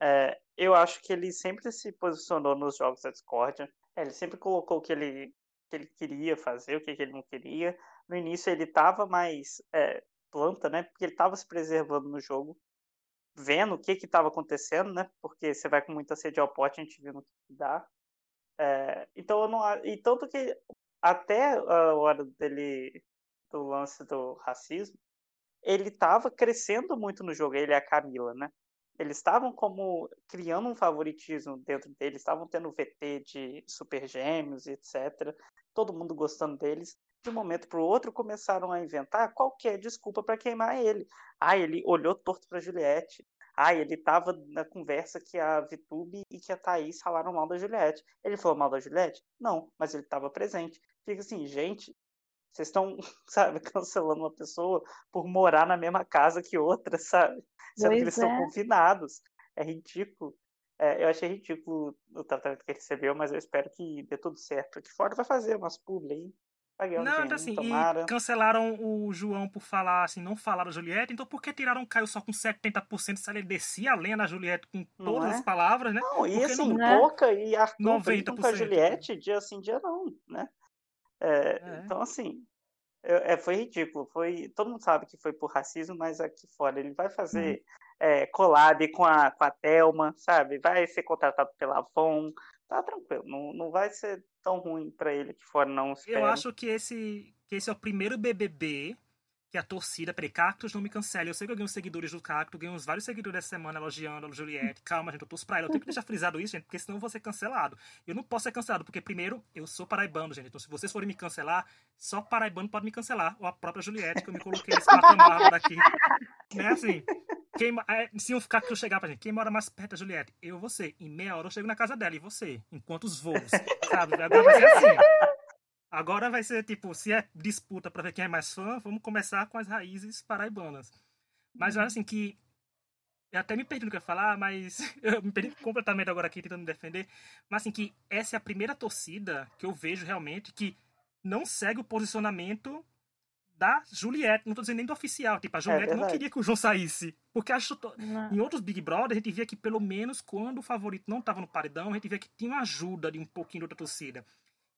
É, eu acho que ele sempre se posicionou nos jogos da Discord. É, ele sempre colocou o que ele, que ele queria fazer, o que, que ele não queria. No início ele estava mais é, planta, né? Porque ele estava se preservando no jogo, vendo o que estava acontecendo, né? Porque você vai com muita sede ao pote, a gente viu o que dá. É, então eu não. E tanto que até a hora dele do lance do racismo, ele estava crescendo muito no jogo, ele e a Camila, né? Eles estavam como criando um favoritismo dentro deles, estavam tendo VT de Super Gêmeos, etc. Todo mundo gostando deles. De um momento para o outro começaram a inventar qualquer desculpa para queimar ele. Ah, ele olhou torto para Juliette. Ah, ele estava na conversa que a Vitube e que a Thaís falaram mal da Juliette. Ele falou mal da Juliette? Não, mas ele estava presente. Fica assim, gente, vocês estão, sabe, cancelando uma pessoa por morar na mesma casa que outra, sabe? Sendo pois que eles é. são confinados. É ridículo. É, eu achei ridículo o tratamento que ele recebeu, mas eu espero que dê tudo certo. Aqui fora vai fazer umas publi aí. Não, então assim, e cancelaram o João por falar, assim, não falar da Juliette, então por que tiraram o Caio só com 70% se ele descia a lenha da Juliette com todas é? as palavras, né? Não, e assim, não... É? pouca e Arthur 90%. com a Juliette, dia sim, dia não, né? É, é. Então, assim, é, foi ridículo. Foi, todo mundo sabe que foi por racismo, mas aqui fora ele vai fazer hum. é, collab com a, com a Thelma, sabe? Vai ser contratado pela Avon, tá tranquilo, não, não vai ser tão ruim para ele que fora não espero. Eu acho que esse, que esse é o primeiro BBB que a torcida, peraí, Cactus não me cancele. Eu sei que eu ganhei uns seguidores do Cactus, ganhei uns vários seguidores essa semana elogiando a Juliette. Calma, gente, eu torço pra ela. Eu tenho que deixar frisado isso, gente, porque senão eu vou ser cancelado. Eu não posso ser cancelado, porque primeiro, eu sou paraibano, gente. Então se vocês forem me cancelar, só paraibano pode me cancelar. Ou a própria Juliette, que eu me coloquei nesse patamar daqui. Né, assim... Quem, é, se um eu chegar pra gente, quem mora mais perto da Juliette? Eu você. Em meia hora eu chego na casa dela e você. Enquanto os voos. Sabe? Agora vai ser assim. Agora vai ser tipo, se é disputa para ver quem é mais fã, vamos começar com as raízes paraibanas. Mas eu acho assim que. Eu até me perdi no que eu ia falar, mas eu me perdi completamente agora aqui tentando me defender. Mas assim, que essa é a primeira torcida que eu vejo realmente que não segue o posicionamento da Juliette, não tô dizendo nem do oficial. Tipo, a é Juliette é não queria que o João saísse. Porque acho em outros Big Brother a gente via que pelo menos quando o favorito não tava no paredão, a gente via que tinha uma ajuda de um pouquinho da outra torcida.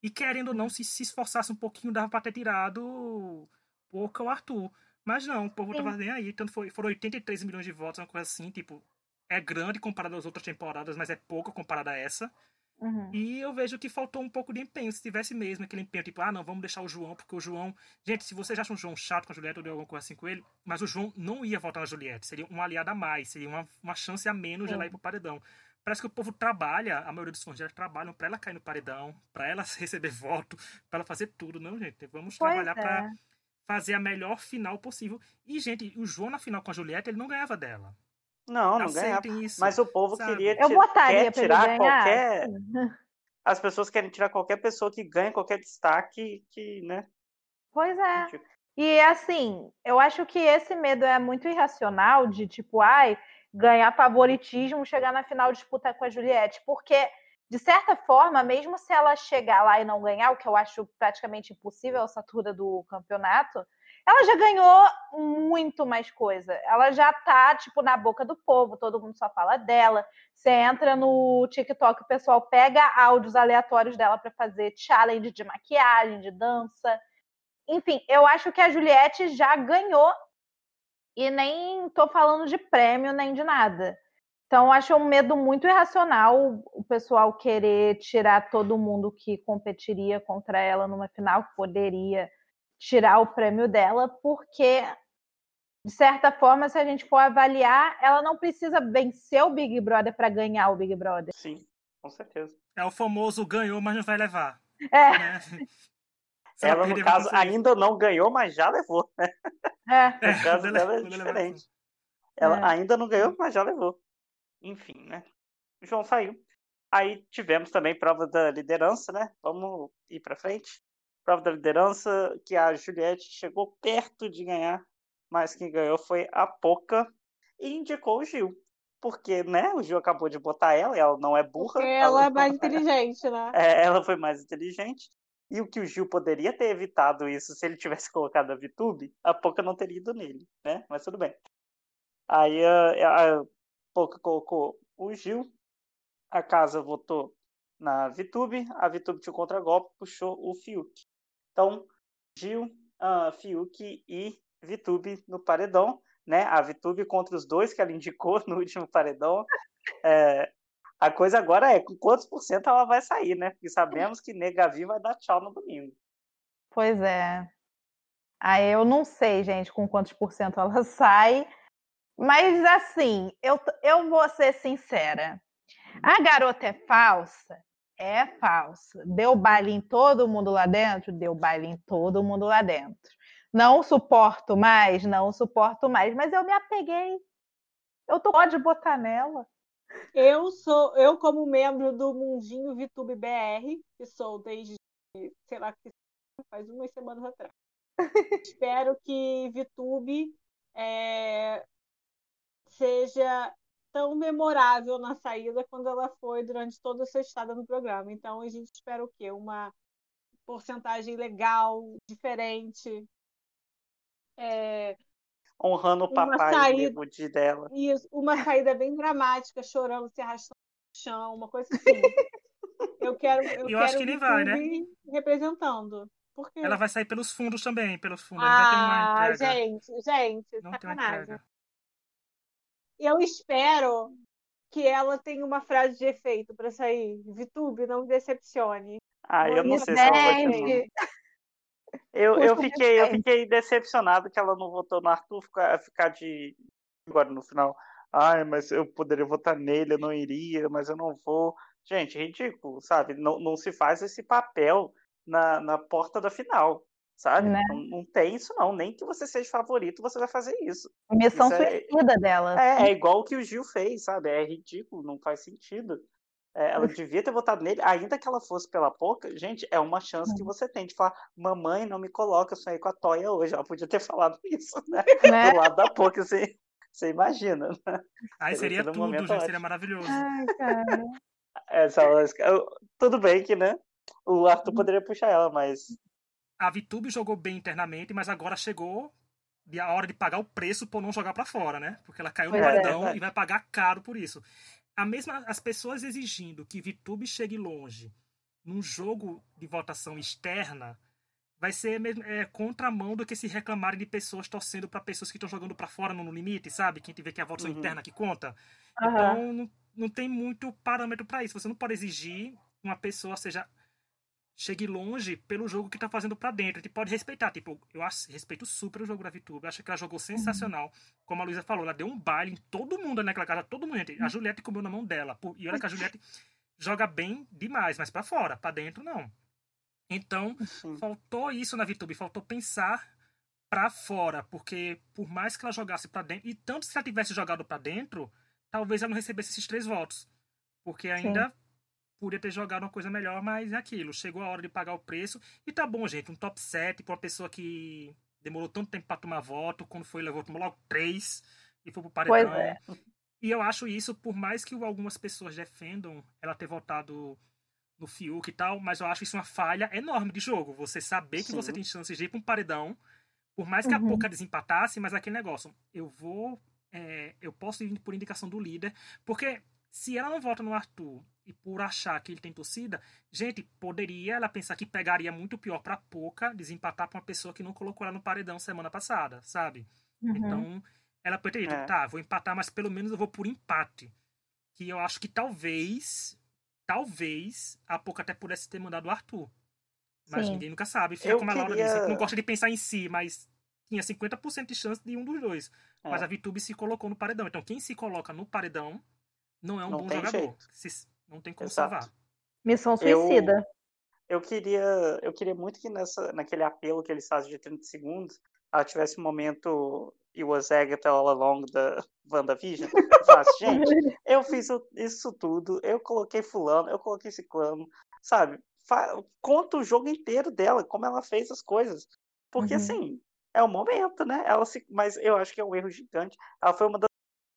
E querendo ou não, se se esforçasse um pouquinho, dava pra ter tirado pouco o Arthur. Mas não, o povo Sim. tava nem aí. Tanto foi, foram 83 milhões de votos, uma coisa assim, tipo, é grande comparado às outras temporadas, mas é pouco comparado a essa. Uhum. E eu vejo que faltou um pouco de empenho. Se tivesse mesmo aquele empenho, tipo, ah, não, vamos deixar o João, porque o João. Gente, se vocês acham o João chato com a Juliette ou deu alguma coisa assim com ele, mas o João não ia votar na Juliette. Seria um aliado a mais, seria uma, uma chance a menos de ela ir pro paredão. Parece que o povo trabalha, a maioria dos fãs trabalham para ela cair no paredão, para ela receber voto, para ela fazer tudo. Não, gente, vamos pois trabalhar é. para fazer a melhor final possível. E, gente, o João na final com a Juliette, ele não ganhava dela. Não, não ganhava. Isso, Mas o povo sabe? queria Eu botaria tirar qualquer. As pessoas querem tirar qualquer pessoa que ganha qualquer destaque, que, né? Pois é. E assim, eu acho que esse medo é muito irracional de tipo, ai, ganhar favoritismo, chegar na final disputar com a Juliette, porque de certa forma, mesmo se ela chegar lá e não ganhar, o que eu acho praticamente impossível essa altura do campeonato, ela já ganhou muito mais coisa. Ela já tá, tipo, na boca do povo, todo mundo só fala dela. Você entra no TikTok, o pessoal pega áudios aleatórios dela para fazer challenge de maquiagem, de dança. Enfim, eu acho que a Juliette já ganhou e nem tô falando de prêmio nem de nada. Então, acho um medo muito irracional o pessoal querer tirar todo mundo que competiria contra ela numa final, que poderia tirar o prêmio dela, porque, de certa forma, se a gente for avaliar, ela não precisa vencer o Big Brother para ganhar o Big Brother. Sim, com certeza. É o famoso ganhou, mas não vai levar. É. Né? Ela, no caso, ainda não ganhou, mas já levou, né? É. No caso dela é diferente. Ela é. ainda não ganhou, mas já levou. Enfim, né? O João saiu. Aí tivemos também prova da liderança, né? Vamos ir para frente. Prova da liderança que a Juliette chegou perto de ganhar, mas quem ganhou foi a Poca. e indicou o Gil. Porque, né, o Gil acabou de botar ela, e ela não é burra. Porque ela é mais inteligente, né? É, ela foi mais inteligente. E o que o Gil poderia ter evitado isso se ele tivesse colocado a VTube, a Poca não teria ido nele, né? Mas tudo bem. Aí a, a Poca colocou o Gil, a casa votou na VTube, a VTube tinha o contragolpe, puxou o Fiuk. Então, Gil, uh, Fiuk e VTube no paredão, né? A VTube contra os dois que ela indicou no último paredão. É, a coisa agora é com quantos por cento ela vai sair, né? Porque sabemos que Negavi vai dar tchau no domingo. Pois é. Aí eu não sei, gente, com quantos por cento ela sai. Mas assim, eu, eu vou ser sincera. A garota é falsa? É falsa. Deu baile em todo mundo lá dentro? Deu baile em todo mundo lá dentro. Não suporto mais, não suporto mais, mas eu me apeguei. Eu tô pode botar nela. Eu sou, eu como membro do Mundinho VTube BR, que sou desde, sei lá, faz umas semanas atrás. Espero que VTube é, seja tão memorável na saída quando ela foi durante toda a sua estada no programa. Então a gente espera o quê? Uma porcentagem legal, diferente. É, Honrando o papai saída, de dela. Isso, uma saída bem dramática, chorando, se arrastando no chão, uma coisa assim. eu quero. Eu, eu quero acho que nem vai, né? Representando. Ela vai sair pelos fundos também, pelos fundos. Ah, gente, gente, Não sacanagem. Eu espero que ela tenha uma frase de efeito para sair. Vitube, não me decepcione. Ah, eu não sei se ela vai ter. Eu, eu, fiquei, eu fiquei decepcionado que ela não votou no Arthur ficar, ficar de. Agora no final. Ai, mas eu poderia votar nele, eu não iria, mas eu não vou. Gente, ridículo, sabe? Não, não se faz esse papel na, na porta da final sabe? Né? Não, não, tem isso, não. Nem que você seja favorito, você vai fazer isso. Missão isso é suicida é, dela. É, é igual o que o Gil fez, sabe? É ridículo, não faz sentido. É, ela devia ter votado nele, ainda que ela fosse pela pouca. Gente, é uma chance que você tem de falar: mamãe, não me coloca, eu sonhei com a Toya hoje. Ela podia ter falado isso, né? né? Do lado da pouca, você, você imagina. Né? Aí seria tudo, gente, seria maravilhoso. Ai, cara. Essa, tudo bem que, né? O Arthur poderia puxar ela, mas a VTube jogou bem internamente, mas agora chegou a hora de pagar o preço por não jogar para fora, né? Porque ela caiu no paredão é, e vai pagar caro por isso. A mesma, as pessoas exigindo que VTube chegue longe num jogo de votação externa vai ser é, contramão do que se reclamarem de pessoas torcendo para pessoas que estão jogando para fora no, limite, sabe? Quem tiver que é a votação uhum. interna que conta. Uhum. Então não, não tem muito parâmetro para isso. Você não pode exigir uma pessoa seja chegue longe pelo jogo que tá fazendo para dentro. A gente pode respeitar. Tipo, eu acho, respeito super o jogo da VTube. Acho que ela jogou sensacional. Uhum. Como a Luísa falou, ela deu um baile em todo mundo naquela casa, todo mundo. A Juliette comeu na mão dela. E olha que a Juliette joga bem demais, mas para fora, para dentro não. Então, Sim. faltou isso na VTube, faltou pensar para fora, porque por mais que ela jogasse para dentro, e tanto se ela tivesse jogado para dentro, talvez ela não recebesse esses três votos. Porque ainda Sim podia ter jogado uma coisa melhor, mas é aquilo. Chegou a hora de pagar o preço. E tá bom, gente. Um top 7 pra uma pessoa que demorou tanto tempo para tomar voto. Quando foi, levou, tomou logo 3 e foi pro paredão. Pois é. E eu acho isso, por mais que algumas pessoas defendam ela ter votado no Fiuk e tal, mas eu acho isso uma falha enorme de jogo. Você saber que Sim. você tem chances de ir pra um paredão, por mais que uhum. a pouca desempatasse, mas aquele negócio, eu vou. É, eu posso ir por indicação do líder, porque se ela não vota no Arthur e por achar que ele tem torcida, gente, poderia ela pensar que pegaria muito pior para pouca desempatar para uma pessoa que não colocou ela no paredão semana passada, sabe? Uhum. Então, ela poderia, é. tá, vou empatar, mas pelo menos eu vou por empate. Que eu acho que talvez, talvez, a pouca até pudesse ter mandado o Arthur. Mas Sim. ninguém nunca sabe. Fica eu como a Laura queria... disse, não gosta de pensar em si, mas tinha 50% de chance de um dos dois. É. Mas a Vitube se colocou no paredão. Então, quem se coloca no paredão não é um não bom jogador. Se, não tem como Exato. salvar. Missão suicida. Eu, eu, queria, eu queria muito que nessa, naquele apelo que eles fazem de 30 segundos, ela tivesse um momento e was Agatha all along da WandaVision. Faz, gente, eu fiz isso tudo, eu coloquei fulano, eu coloquei ciclano, sabe? Conta o jogo inteiro dela, como ela fez as coisas. Porque, uhum. assim, é o momento, né? Ela se, mas eu acho que é um erro gigante. Ela foi uma das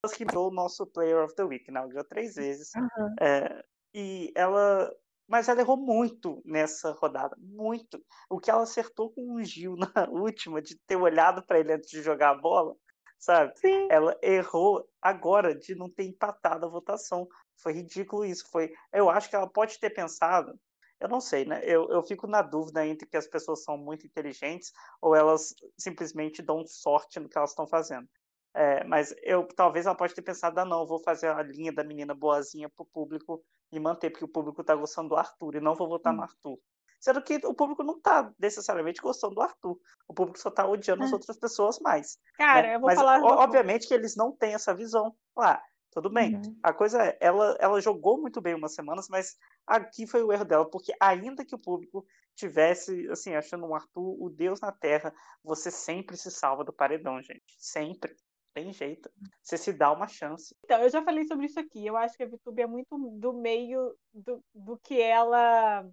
que ganhou o nosso Player of the Week, né? Ela ganhou três vezes. Uhum. É, e ela. Mas ela errou muito nessa rodada. Muito. O que ela acertou com o Gil na última, de ter olhado para ele antes de jogar a bola, sabe? Sim. Ela errou agora de não ter empatado a votação. Foi ridículo isso. Foi. Eu acho que ela pode ter pensado. Eu não sei, né? Eu, eu fico na dúvida entre que as pessoas são muito inteligentes ou elas simplesmente dão sorte no que elas estão fazendo. É, mas eu talvez ela pode ter pensado, ah, não, vou fazer a linha da menina boazinha pro público e manter, porque o público tá gostando do Arthur e não vou votar no Arthur. Sendo que o público não tá necessariamente gostando do Arthur. O público só tá odiando as É. outras pessoas mais. Cara, né? eu vou Mas, falar. o- obviamente que eles não têm essa visão lá. Tudo bem. Uhum. A coisa é, ela, ela jogou muito bem umas semanas, mas aqui foi o erro dela, porque ainda que o público tivesse, assim, achando um Arthur o Deus na Terra, você sempre se salva do paredão, gente. Sempre. Tem jeito. Você se dá uma chance. Então, eu já falei sobre isso aqui. Eu acho que a VTube é muito do meio do, do que ela.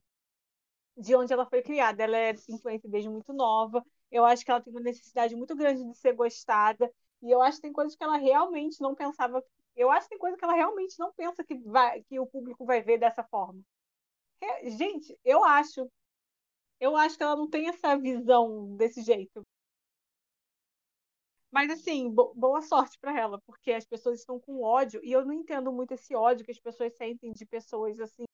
de onde ela foi criada. Ela é influente desde muito nova. Eu acho que ela tem uma necessidade muito grande de ser gostada. E eu acho que tem coisas que ela realmente não pensava. Eu acho que tem coisa que ela realmente não pensa que, vai, que o público vai ver dessa forma. É, gente, eu acho. Eu acho que ela não tem essa visão desse jeito. Mas assim, bo- boa sorte pra ela, porque as pessoas estão com ódio e eu não entendo muito esse ódio que as pessoas sentem de pessoas assim.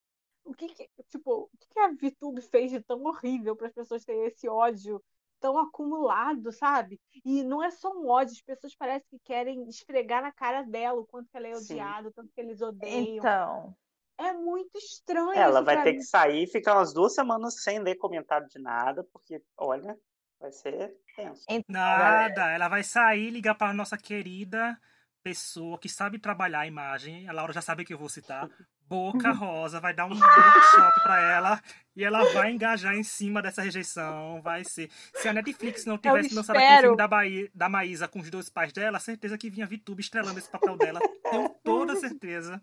O que, que- tipo, o que, que a VTube fez de tão horrível para as pessoas terem esse ódio tão acumulado, sabe? E não é só um ódio, as pessoas parecem que querem esfregar na cara dela o quanto ela é odiada, o tanto que eles odeiam. Então, É muito estranho Ela vai ter mim. que sair e ficar umas duas semanas sem ler comentário de nada, porque, olha, vai ser tenso. Nada, ela vai sair e ligar para nossa querida pessoa que sabe trabalhar a imagem. A Laura já sabe que eu vou citar. Boca Rosa vai dar um workshop para ela e ela vai engajar em cima dessa rejeição. Vai ser. Se a Netflix não tivesse lançado aquele filme da, Bahia, da Maísa com os dois pais dela, certeza que vinha VTube estrelando esse papel dela. Tenho toda certeza.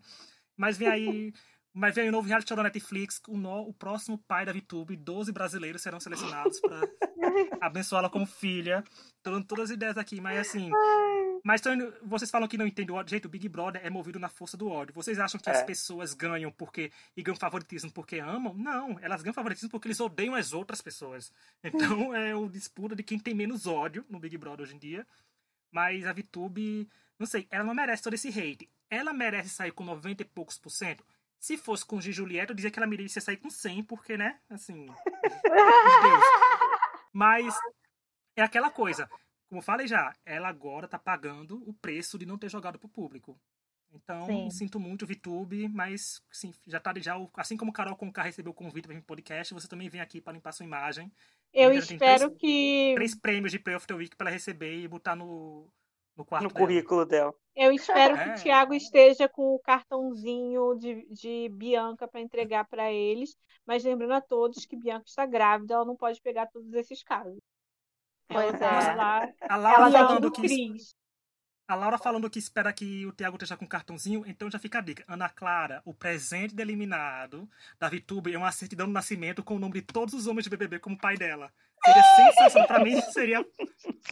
Mas vem aí. Mas vem o novo reality show da Netflix, o, no- o próximo pai da VTube, 12 brasileiros serão selecionados para abençoá-la como filha. Tô dando todas as ideias aqui, mas assim. Mas indo- vocês falam que não entendem o ódio. Gente, o Big Brother é movido na força do ódio. Vocês acham que É. as pessoas ganham porque e ganham favoritismo porque amam? Não, elas ganham favoritismo porque eles odeiam as outras pessoas. Então é o disputa de quem tem menos ódio no Big Brother hoje em dia. Mas a VTube, não sei, ela não merece todo esse hate. Ela merece sair com 90 e poucos por cento. Se fosse com G Juliette, eu dizia que ela merecia sair com 100, porque, né, assim. Mas é aquela coisa. Como eu falei já, ela agora tá pagando o preço de não ter jogado pro público. Então, Sim. sinto muito, VTube, mas sim, já tá já, o- assim como Carol Conká recebeu o convite para vir pro podcast, você também vem aqui para limpar sua imagem. Eu espero três- que Três prêmios de Play of the Week para ela receber e botar no, no quarto No currículo dela. Eu espero que É. o Thiago esteja com o cartãozinho de, de Bianca para entregar para eles, mas lembrando a todos que Bianca está grávida, ela não pode pegar todos esses casos. Pois ela tá é. lá A Laura Ela falando que Cris. A Laura falando que espera que o Thiago esteja com cartãozinho, então já fica a dica. Ana Clara, o presente de eliminado da VTube é uma certidão de nascimento com o nome de todos os homens de BBB como pai dela. Seria sensacional. Pra mim, seria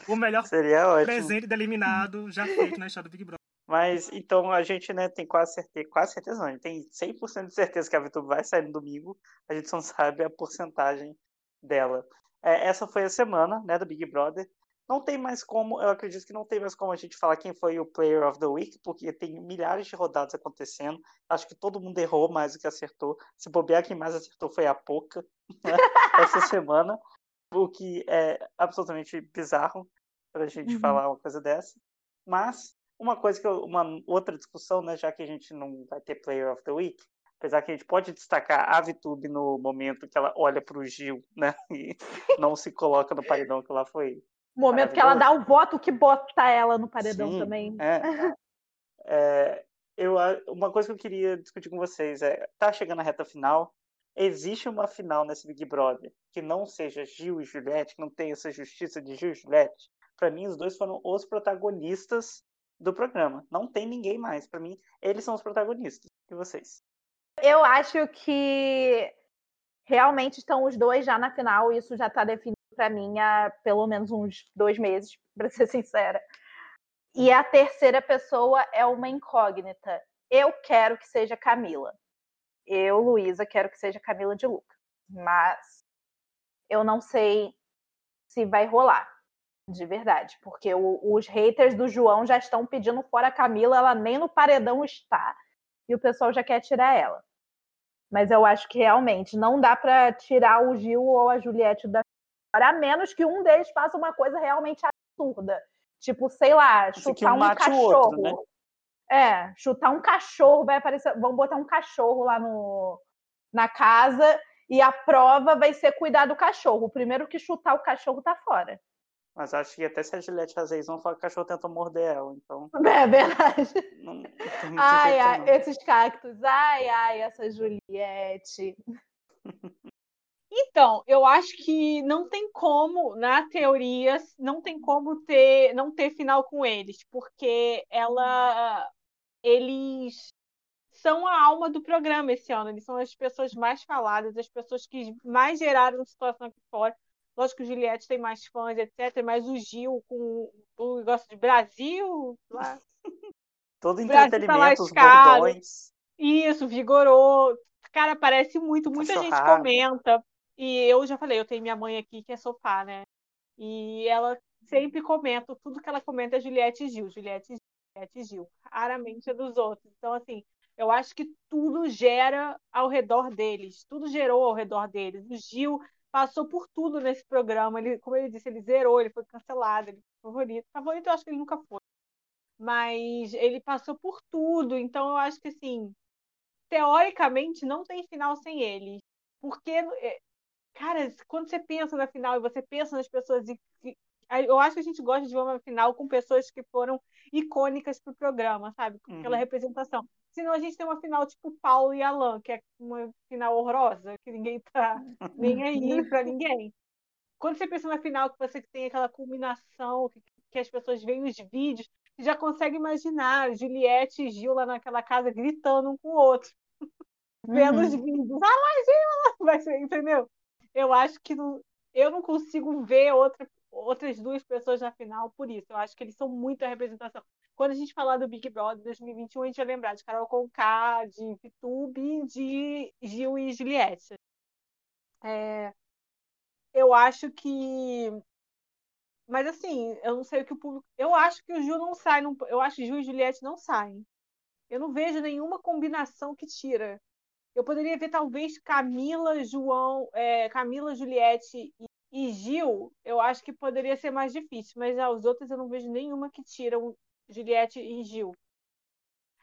o melhor Seria presente de eliminado já feito na história do Big Brother. Mas então a gente né, tem quase certeza, quase certeza não, a gente tem 100% de certeza que a VTube vai sair no domingo, a gente só não sabe a porcentagem dela. É, essa foi a semana né, do Big Brother. Não tem mais como, eu acredito que não tem mais como a gente falar quem foi o Player of the Week, porque tem milhares de rodadas acontecendo. Acho que todo mundo errou mais do que acertou. Se bobear, quem mais acertou foi a Poca né, essa semana, o que é absolutamente bizarro para a gente Uhum. falar uma coisa dessa. Mas uma coisa que eu, uma outra discussão, né, já que a gente não vai ter Player of the Week, apesar que a gente pode destacar a VTube no momento que ela olha para o Gil, né, e não se coloca no paredão que ela foi. momento que ela dá o voto que bota ela no paredão Sim, também. é. É, eu, uma coisa que eu queria discutir com vocês é, tá chegando a reta final, existe uma final nesse Big Brother que não seja Gil e Juliette, que não tenha essa justiça de Gil e Juliette? Para mim, os dois foram os protagonistas do programa. Não tem ninguém mais. Para mim, eles são os protagonistas. E vocês? Eu acho que realmente estão os dois já na final, isso já está definido para mim há pelo menos uns dois meses, para ser sincera. E a terceira pessoa é uma incógnita. Eu quero que seja Camila. Eu, Luísa, quero que seja Camila de Luca. Mas eu não sei se vai rolar, de verdade. Porque o, os haters do João já estão pedindo fora a Camila, ela nem no paredão está. E o pessoal já quer tirar ela. Mas eu acho que realmente não dá para tirar o Gil ou a Juliette da a menos que um deles faça uma coisa realmente absurda. Tipo, sei lá, chutar um, um cachorro. Outro, né? É, chutar um cachorro, vai aparecer. Vão botar um cachorro lá no, na casa e a prova vai ser cuidar do cachorro. O primeiro que chutar o cachorro tá fora. Mas acho que até se a Juliette fazer isso, vão falar que o cachorro tentou morder ela, então. É verdade. Não, não ai, ai, esses cactos. Ai, ai, essa Juliette. Então, eu acho que não tem como, na teoria, não tem como ter, não ter final com eles, porque ela, eles são a alma do programa esse ano. Eles são as pessoas mais faladas, as pessoas que mais geraram situação aqui fora. Lógico que o Juliette tem mais fãs, etc. Mas o Gil, com o negócio de Brasil, lá. Todo tá entretenimento, os bordões. Isso, vigorou. Cara, parece muito, muita gente comenta. E eu já falei, eu tenho minha mãe aqui que é sofá, né? E ela sempre comenta, tudo que ela comenta é Juliette e Gil, Juliette e Juliette e Gil. Raramente é dos outros. Então, assim, eu acho que tudo gera ao redor deles, tudo gerou ao redor deles. O Gil passou por tudo nesse programa. Ele, como ele disse, ele zerou, ele foi cancelado, ele foi favorito. Favorito eu acho que ele nunca foi. Mas ele passou por tudo, então eu acho que assim, teoricamente não tem final sem ele. Porque é, cara, quando você pensa na final e você pensa nas pessoas eu acho que a gente gosta de uma final com pessoas que foram icônicas pro programa, sabe? Com aquela uhum. representação. Senão a gente tem uma final tipo Paulo e Alan, que é uma final horrorosa, que ninguém tá nem aí pra ninguém. Quando você pensa na final, que você tem aquela culminação, que, que as pessoas veem os vídeos, você já consegue imaginar Juliette e Gil lá naquela casa gritando um com o outro. Vendo uhum. os vídeos. Ah lá, Gil! Vai ser, entendeu? eu acho que não, eu não consigo ver outra, outras duas pessoas na final por isso. Eu acho que eles são muita representação. Quando a gente falar do Big Brother 2021, a gente vai lembrar de Carol Conká, de Vitube, de Gil e Juliette. É, eu acho que. Mas assim, eu não sei o que o público. Eu acho que o Gil não sai. Não... Eu acho que Gil e Juliette não saem. Eu não vejo nenhuma combinação que tira. Eu poderia ver talvez Camila, João, é, Camila, Juliette e, e, Gil. Eu acho que poderia ser mais difícil, mas aos outros eu não vejo nenhuma que tiram Juliette e Gil.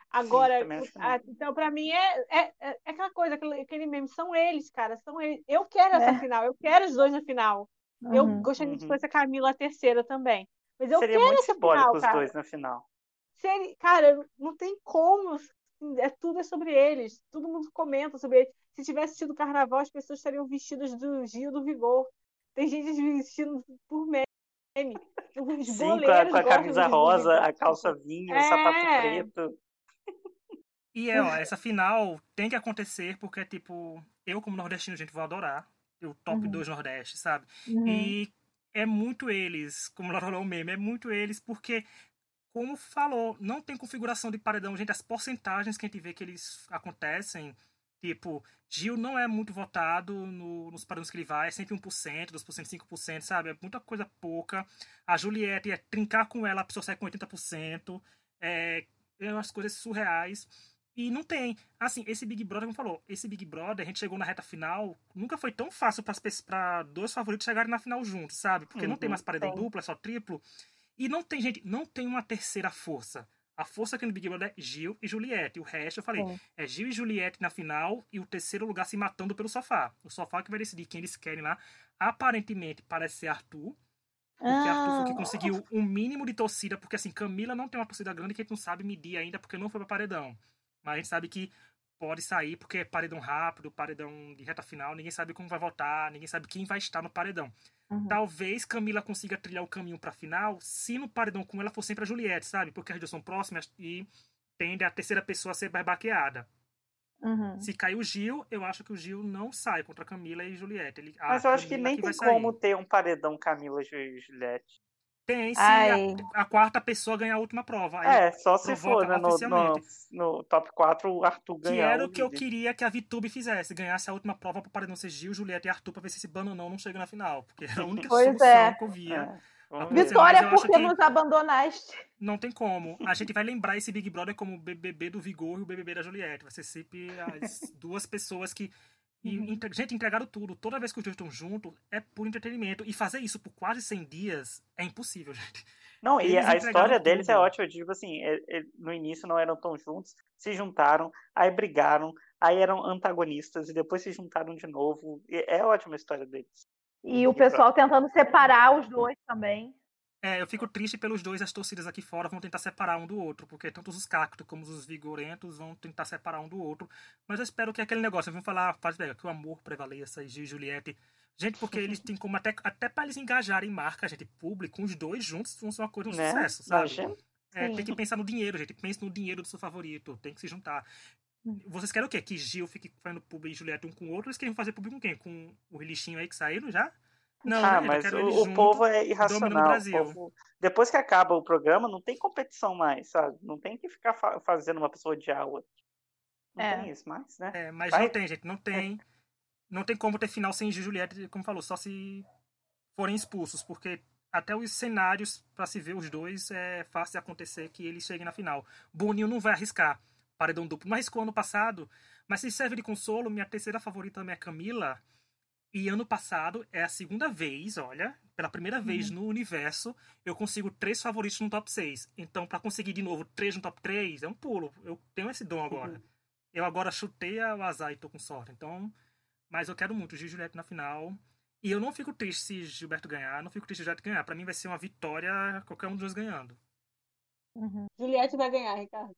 Agora, Sim, a, então para mim é, é, é, aquela coisa, aquele, aquele meme, são eles, cara, são eles. Eu quero essa é. final, eu quero os dois na final. Uhum, eu gostaria uhum. que fosse a Camila a terceira também. Mas eu Seria quero muito essa simbólico final, os cara. dois na final. Seria, cara, não tem como é tudo é sobre eles. Todo mundo comenta sobre eles. Se tivesse tido carnaval, as pessoas estariam vestidas do Gil do Vigor. Tem gente vestindo por meme. Os Sim, com a, com a camisa rosa, a calça vinho, é... o sapato preto. E é, ó, essa final tem que acontecer porque, tipo, eu como nordestino, gente, vou adorar. O top 2 uhum. Nordeste, sabe? Uhum. E é muito eles, como lá falou o meme, é muito eles porque como falou, não tem configuração de paredão. Gente, as porcentagens que a gente vê que eles acontecem, tipo, Gil não é muito votado no, nos paredões que ele vai, é sempre 1%, 2%, 5%, sabe? É muita coisa pouca. A Juliette é trincar com ela, a pessoa sai com 80%. É, é umas coisas surreais. E não tem. Assim, esse Big Brother, como falou, esse Big Brother, a gente chegou na reta final, nunca foi tão fácil para dois favoritos chegarem na final juntos, sabe? Porque uhum, não tem uhum. mais paredão é. duplo, é só triplo. E não tem, gente, não tem uma terceira força. A força aqui no Big Brother é Gil e Juliette. O resto, eu falei, é. é Gil e Juliette na final e o terceiro lugar se matando pelo sofá. O sofá que vai decidir quem eles querem lá. Aparentemente, parece ser Arthur. Porque ah. Arthur foi que conseguiu um mínimo de torcida. Porque, assim, Camila não tem uma torcida grande que a gente não sabe medir ainda porque não foi pra paredão. Mas a gente sabe que pode sair porque é paredão rápido, paredão de reta final. Ninguém sabe como vai votar, ninguém sabe quem vai estar no paredão. Uhum. Talvez Camila consiga trilhar o caminho pra final se no paredão com ela for sempre a Juliette, sabe? Porque as duas são próximas e tende a terceira pessoa a ser mais baqueada. Uhum. Se cair o Gil, eu acho que o Gil não sai contra Camila e Juliette. Ele, Mas eu acho que nem tem como ter um paredão Camila e Juliette. Tem, se Ai. a, a quarta pessoa ganhar a última prova. Aí É, só se for, né? No, no, oficialmente. no top 4 o Arthur Que ganhar. era o que eu queria que a VTube fizesse, ganhasse a última prova para paredão ser Gil, Julieta e Arthur pra ver se esse bananão não chega na final. Porque era a única Pois solução é. que eu via. É. Vitória, por que que- nos abandonaste? Não tem como. A gente vai lembrar esse Big Brother como o BBB do Vigor e o BBB da Juliette. Vai ser sempre as duas pessoas que. E, Uhum. entre- gente, entregaram tudo. Toda vez que os dois estão juntos, é por entretenimento. E fazer isso por quase 100 dias é impossível, gente. Não, e Eles a entregaram história deles é tudo. ótima. Tipo assim, é- é- no início não eram tão juntos, se juntaram, aí brigaram, aí eram antagonistas e depois se juntaram de novo. E é ótima a história deles. E o pessoal tentando separar os dois também. É, eu fico triste pelos dois, as torcidas aqui fora vão tentar separar um do outro, porque tanto os cactos como os vigorentos vão tentar separar um do outro. Mas eu espero que aquele negócio, vamos falar, faz bem, que o amor prevaleça e Gil e Juliette. Gente, porque eles têm como até, até pra eles engajarem marca, gente, público, os dois juntos vão ser uma coisa, um Né? sucesso, sabe? É, tem que pensar no dinheiro, gente. Pense no dinheiro do seu favorito. Tem que se juntar. Hum. Vocês querem o quê? Que Gil fique fazendo publi e Juliette um com o outro? Eles querem fazer publi com quem? Com o lixinho aí que saíram já? Não, ah, né? Mas o, o povo é irracional. Povo- depois que acaba o programa, não tem competição mais, sabe? Não tem que ficar fa- fazendo uma pessoa odiar a outra. Não É. tem isso mais, né? É, mas Vai- não tem, gente. Não tem. Não tem como ter final sem Gil e Juliette, como falou, só se forem expulsos, porque até os cenários pra se ver os dois é fácil de acontecer que eles cheguem na final. Boninho não vai arriscar paredão duplo. Não arriscou ano passado, mas se serve de consolo, minha terceira favorita também é Camila. E ano passado é a segunda vez, olha, pela primeira vez no universo, eu consigo três favoritos no top 6. Então, pra conseguir de novo três no top 3, é um pulo. Eu tenho esse dom agora. Eu agora chutei o azar e tô com sorte. Então, mas eu quero muito Gil Juliette na final. E eu não fico triste se Gilberto ganhar, não fico triste se Juliette ganhar. Pra mim vai ser uma vitória qualquer um dos dois ganhando. Uhum. Juliette vai ganhar, Ricardo.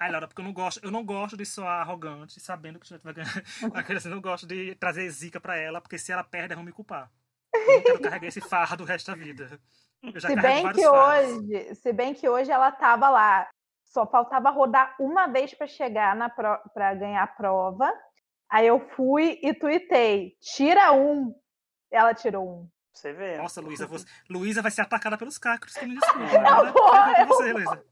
Ai, Laura, porque eu não gosto, eu não gosto de soar arrogante, sabendo que Juliette vai ganhar. Aqueles, eu não gosto de trazer zica pra ela, porque se ela perde, vão me culpar. Eu não quero carregar esse fardo o resto da vida. Eu já Se bem que fardos. hoje, se bem que hoje ela tava lá, só faltava rodar uma vez para chegar na para ganhar a prova. Aí eu fui e tuitei, tira um. Ela tirou um. Você vê. Nossa, Luísa, você... Luísa vai ser atacada pelos cacos que me desculpa. Eu Agora, vou, pra eu você, Luísa.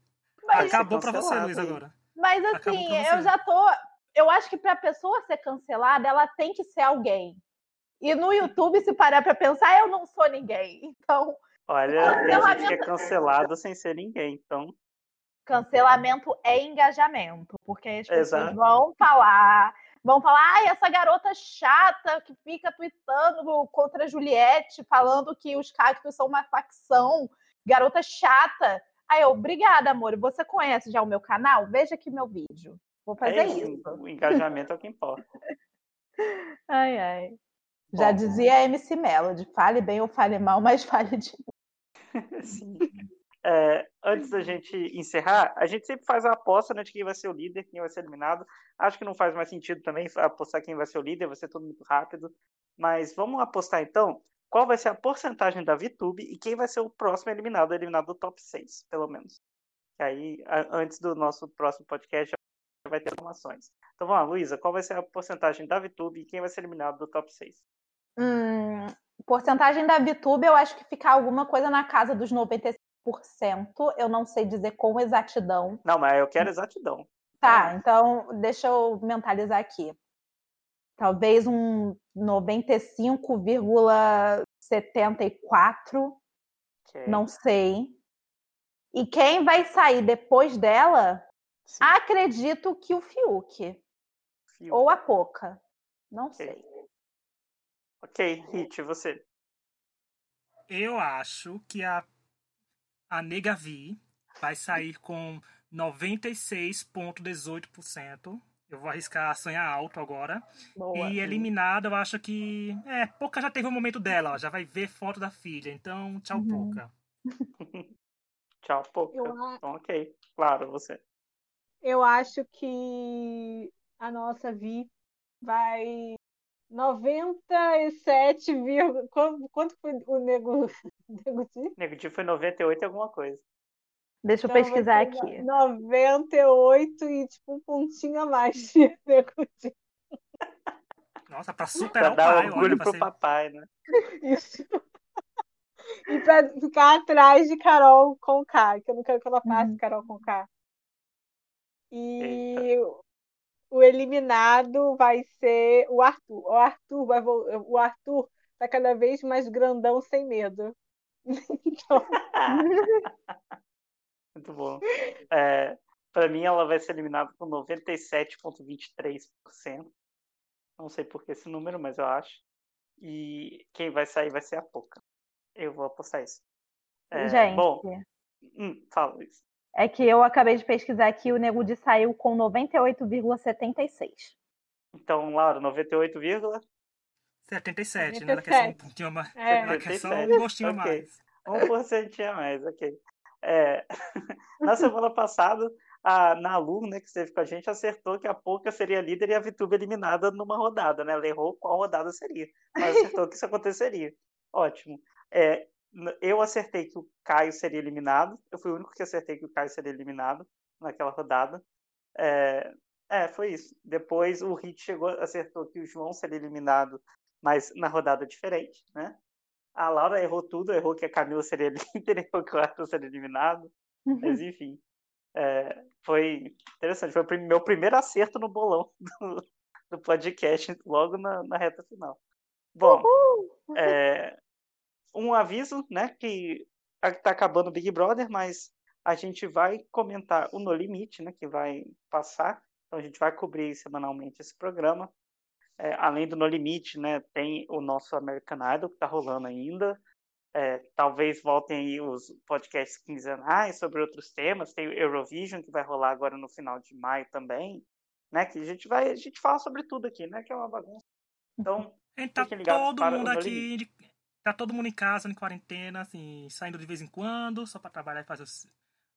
Mas, Acabou pra você, cancelado Luísa, aí. agora. mas assim, pra eu você. já tô. Eu acho que para a pessoa ser cancelada, ela tem que ser alguém. E no YouTube, se parar para pensar, eu não sou ninguém. Então, Olha, tem gente que é Cancelamento- cancelado sem ser ninguém. Então, cancelamento é engajamento, porque as pessoas Exato. vão falar, vão falar, ai, essa garota chata que fica tweetando contra a Juliette, falando que os cactos são uma facção, garota chata. Aí eu, obrigada, amor. Você conhece já o meu canal? Veja aqui meu vídeo. Vou fazer é isso. isso. O engajamento é o que importa. Ai, ai. Já Bom. dizia a MC Melody, fale bem ou fale mal, mas fale de Sim. É, antes da gente encerrar, a gente sempre faz a aposta né, de quem vai ser o líder, quem vai ser eliminado. Acho que não faz mais sentido também apostar quem vai ser o líder, vai ser tudo muito rápido. Mas vamos apostar então qual vai ser a porcentagem da VTube e quem vai ser o próximo eliminado, eliminado do top 6, pelo menos. Que aí, a- antes do nosso próximo podcast, já vai ter informações. Então vamos lá, Luísa, qual vai ser a porcentagem da VTube e quem vai ser eliminado do top 6? Hum, porcentagem da VTube, eu acho que fica alguma coisa na casa dos 95%. Eu não sei dizer com exatidão. Não, mas eu quero exatidão. Tá, então deixa eu mentalizar aqui. Talvez um 95,74, Ok. não sei. E quem vai sair depois dela, Sim, acredito que o Fiuk Fio. ou a Poca. Não Ok. sei. Ok, Hit, você. Eu acho que a, a Nega Vi vai sair com 96,18%. Eu vou arriscar sonhar alto agora. Boa. E eliminada, eu acho que. É, Poca já teve o momento dela, ó, já vai ver foto da filha. Então, tchau, Uhum. Poca. Tchau, pouco. Eu, a- Então, ok. Claro, você. eu acho que a nossa Vi vai 97, vírgula- quanto, foi o nego, nego Di? Nego Di foi 98 e alguma coisa. Deixa eu Então vai pesquisar aqui. 98 e tipo um pontinho a mais de Di. Nossa, pra Pra superar o dar pai, orgulho olha, pra pro ser... papai, né? Isso. e pra ficar atrás de Carol com K, que eu não quero que ela passe uhum. Carol com K. E Eita. o eliminado vai ser o Arthur. O Arthur vai o Arthur tá cada vez mais grandão sem medo. então... Muito bom. É, para mim, ela vai ser eliminada com 97,23%. Não sei por que esse número, mas eu acho. E quem vai sair vai ser a Poca. Eu vou apostar isso. É, Gente. Bom, hum, fala isso. É que eu acabei de pesquisar aqui, o Nego de saiu com 98,76. Então, Laura, 98, 77, né? Ela quer só um pontinho a mais. É. Ela quer só um gostinho okay. a mais. Um porcentinho a mais, ok. É, na semana passada, a Nalu, né, que esteve com a gente, acertou que a Poca seria líder e a Vituba eliminada numa rodada, né? Ela errou qual rodada seria, mas acertou que isso aconteceria. Ótimo. É, eu acertei que o Caio seria eliminado. Eu fui o único que acertei que o Caio seria eliminado naquela rodada. É, é foi isso. Depois o Hit chegou, acertou que o João seria eliminado, mas na rodada diferente, né? A Laura errou tudo, errou que a Camila seria líder, errou que o Arthur seria eliminado. Mas enfim, é, foi interessante. Foi o meu primeiro acerto no bolão do, do podcast, logo na, na reta final. Bom, é, um aviso, né, que está acabando o Big Brother, mas a gente vai comentar o No Limite, né, que vai passar. Então a gente vai cobrir semanalmente esse programa é, além do No Limite, né, tem o nosso American Idol que está rolando ainda. É, talvez voltem aí os podcasts quinzenais sobre outros temas. Tem o Eurovision que vai rolar agora no final de maio também, né? Que a gente vai, a gente fala sobre tudo aqui, né? Que é uma bagunça. Então, tá todo mundo aqui, de, tá todo mundo em casa, em quarentena, assim, saindo de vez em quando, só para trabalhar e fazer os,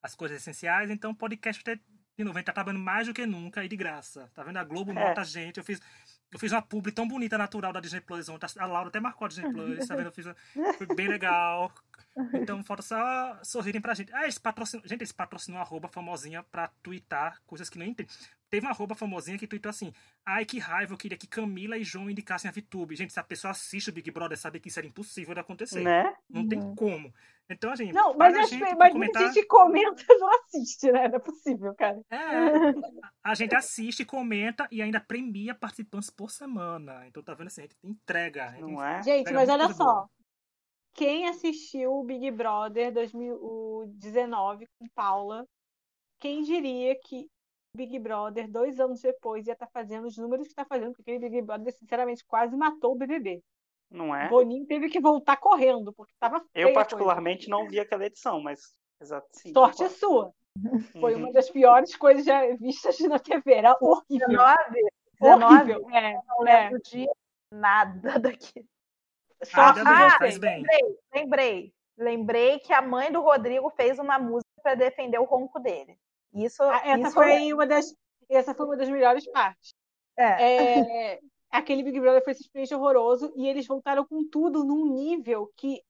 as coisas essenciais. Então, o podcast de novo, a gente tá trabalhando mais do que nunca e de graça. Tá vendo? A Globo é. nota a gente. Eu fiz, eu fiz uma publi tão bonita, natural da Disney Plus ontem. A Laura até marcou a Disney Plus, tá vendo? Eu fiz, foi bem legal. Então falta só sorrirem pra gente. Ah, eles patrocinam. Gente, eles patrocinam uma arroba famosinha pra twittar coisas que não entendem. Teve uma arroba famosinha que tweetou assim: Ai, que raiva, eu queria que Camila e João indicassem a VTube. Gente, se a pessoa assiste o Big Brother, sabe que isso era impossível de acontecer. Né? Não tem uhum. como. Então, a gente. Não, mas, a gente, mas comentar... a gente comenta e não assiste, né? Não é possível, cara. É. A gente assiste, comenta e ainda premia participantes por semana. Então, tá vendo assim? A gente entrega. Não gente é? Gente, mas olha só. Boa. Quem assistiu o Big Brother 2019 com Paula, quem diria que Big Brother, dois anos depois, ia estar tá fazendo os números que está fazendo, porque aquele Big Brother, sinceramente, quase matou o BBB. Não é? Boninho teve que voltar correndo, porque estava Eu, particularmente, não vi aquela edição, mas. Exato, sim, Sorte é sua. Foi uma das piores coisas já vistas na TV. Era horrível. 19? 19? Horrível. É, não lembro é. de nada daqui. Só ah, ah lembrei, lembrei. Lembrei que a mãe do Rodrigo fez uma música para defender o ronco dele. Isso, ah, essa isso foi é... uma das essa foi uma das melhores partes. É. é aquele Big Brother foi simplesmente horroroso e eles voltaram com tudo num nível que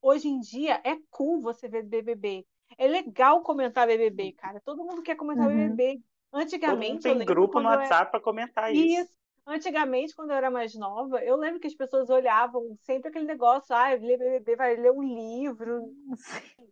hoje em dia é cool você ver BBB. É legal comentar BBB, cara. Todo mundo quer comentar uhum. BBB. Antigamente. Todo mundo tem grupo no WhatsApp era... para comentar isso. isso. Antigamente, quando eu era mais nova, eu lembro que as pessoas olhavam sempre aquele negócio, ah, ler BBB vai ler um livro,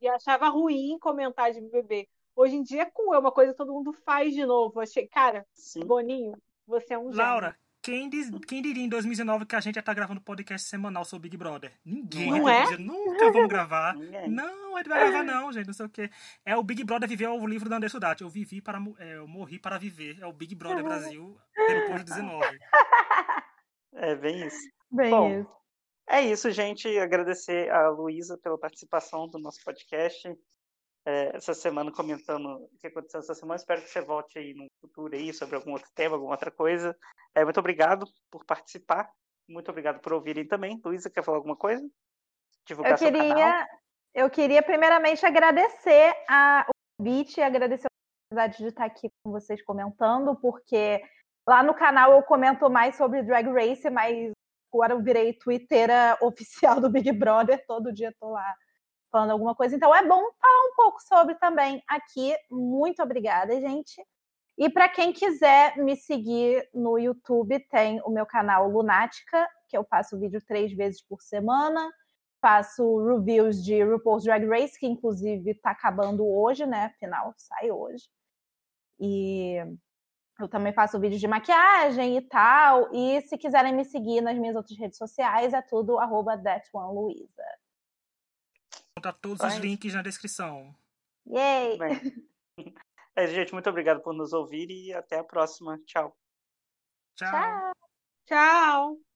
e achava ruim comentar de BBB. Hoje em dia é cool, é uma coisa que todo mundo faz de novo. Achei, cara, Sim. Boninho, você é um Laura, gênio. Quem, diz, quem diria em 2019 que a gente ia estar tá gravando podcast semanal sobre Big Brother? Ninguém. Não é? Dizer, Nunca vamos gravar. não, a gente vai gravar não, gente, não sei o quê. É o Big Brother viver o livro da Anderson Dati. Eu vivi para... É, eu morri para viver. É o Big Brother Brasil depois de 19. É, bem isso. Bem Bom, isso. É isso, gente. Agradecer a Luísa pela participação do nosso podcast é, essa semana comentando o que aconteceu essa semana. Espero que você volte aí no futuro aí sobre algum outro tema, alguma outra coisa. É, muito obrigado por participar. Muito obrigado por ouvirem também. Luísa, quer falar alguma coisa? Divulgar eu queria, eu queria primeiramente agradecer a, o convite, agradecer a oportunidade de estar aqui com vocês comentando, porque lá no canal eu comento mais sobre Drag Race, mas agora eu virei twittera oficial do Big Brother, todo dia estou lá falando alguma coisa. Então é bom falar um pouco sobre também aqui. Muito obrigada, gente. E para quem quiser me seguir no YouTube, tem o meu canal Lunática, que eu faço vídeo três vezes por semana. faço reviews de RuPaul's Drag Race, que inclusive tá acabando hoje, né? Final sai hoje. E eu também faço vídeos de maquiagem e tal. E se quiserem me seguir nas minhas outras redes sociais, é tudo arroba Encontra todos os links na descrição. Yay! É, gente, muito obrigado por nos ouvir e até a próxima. Tchau. Tchau. Tchau! Tchau!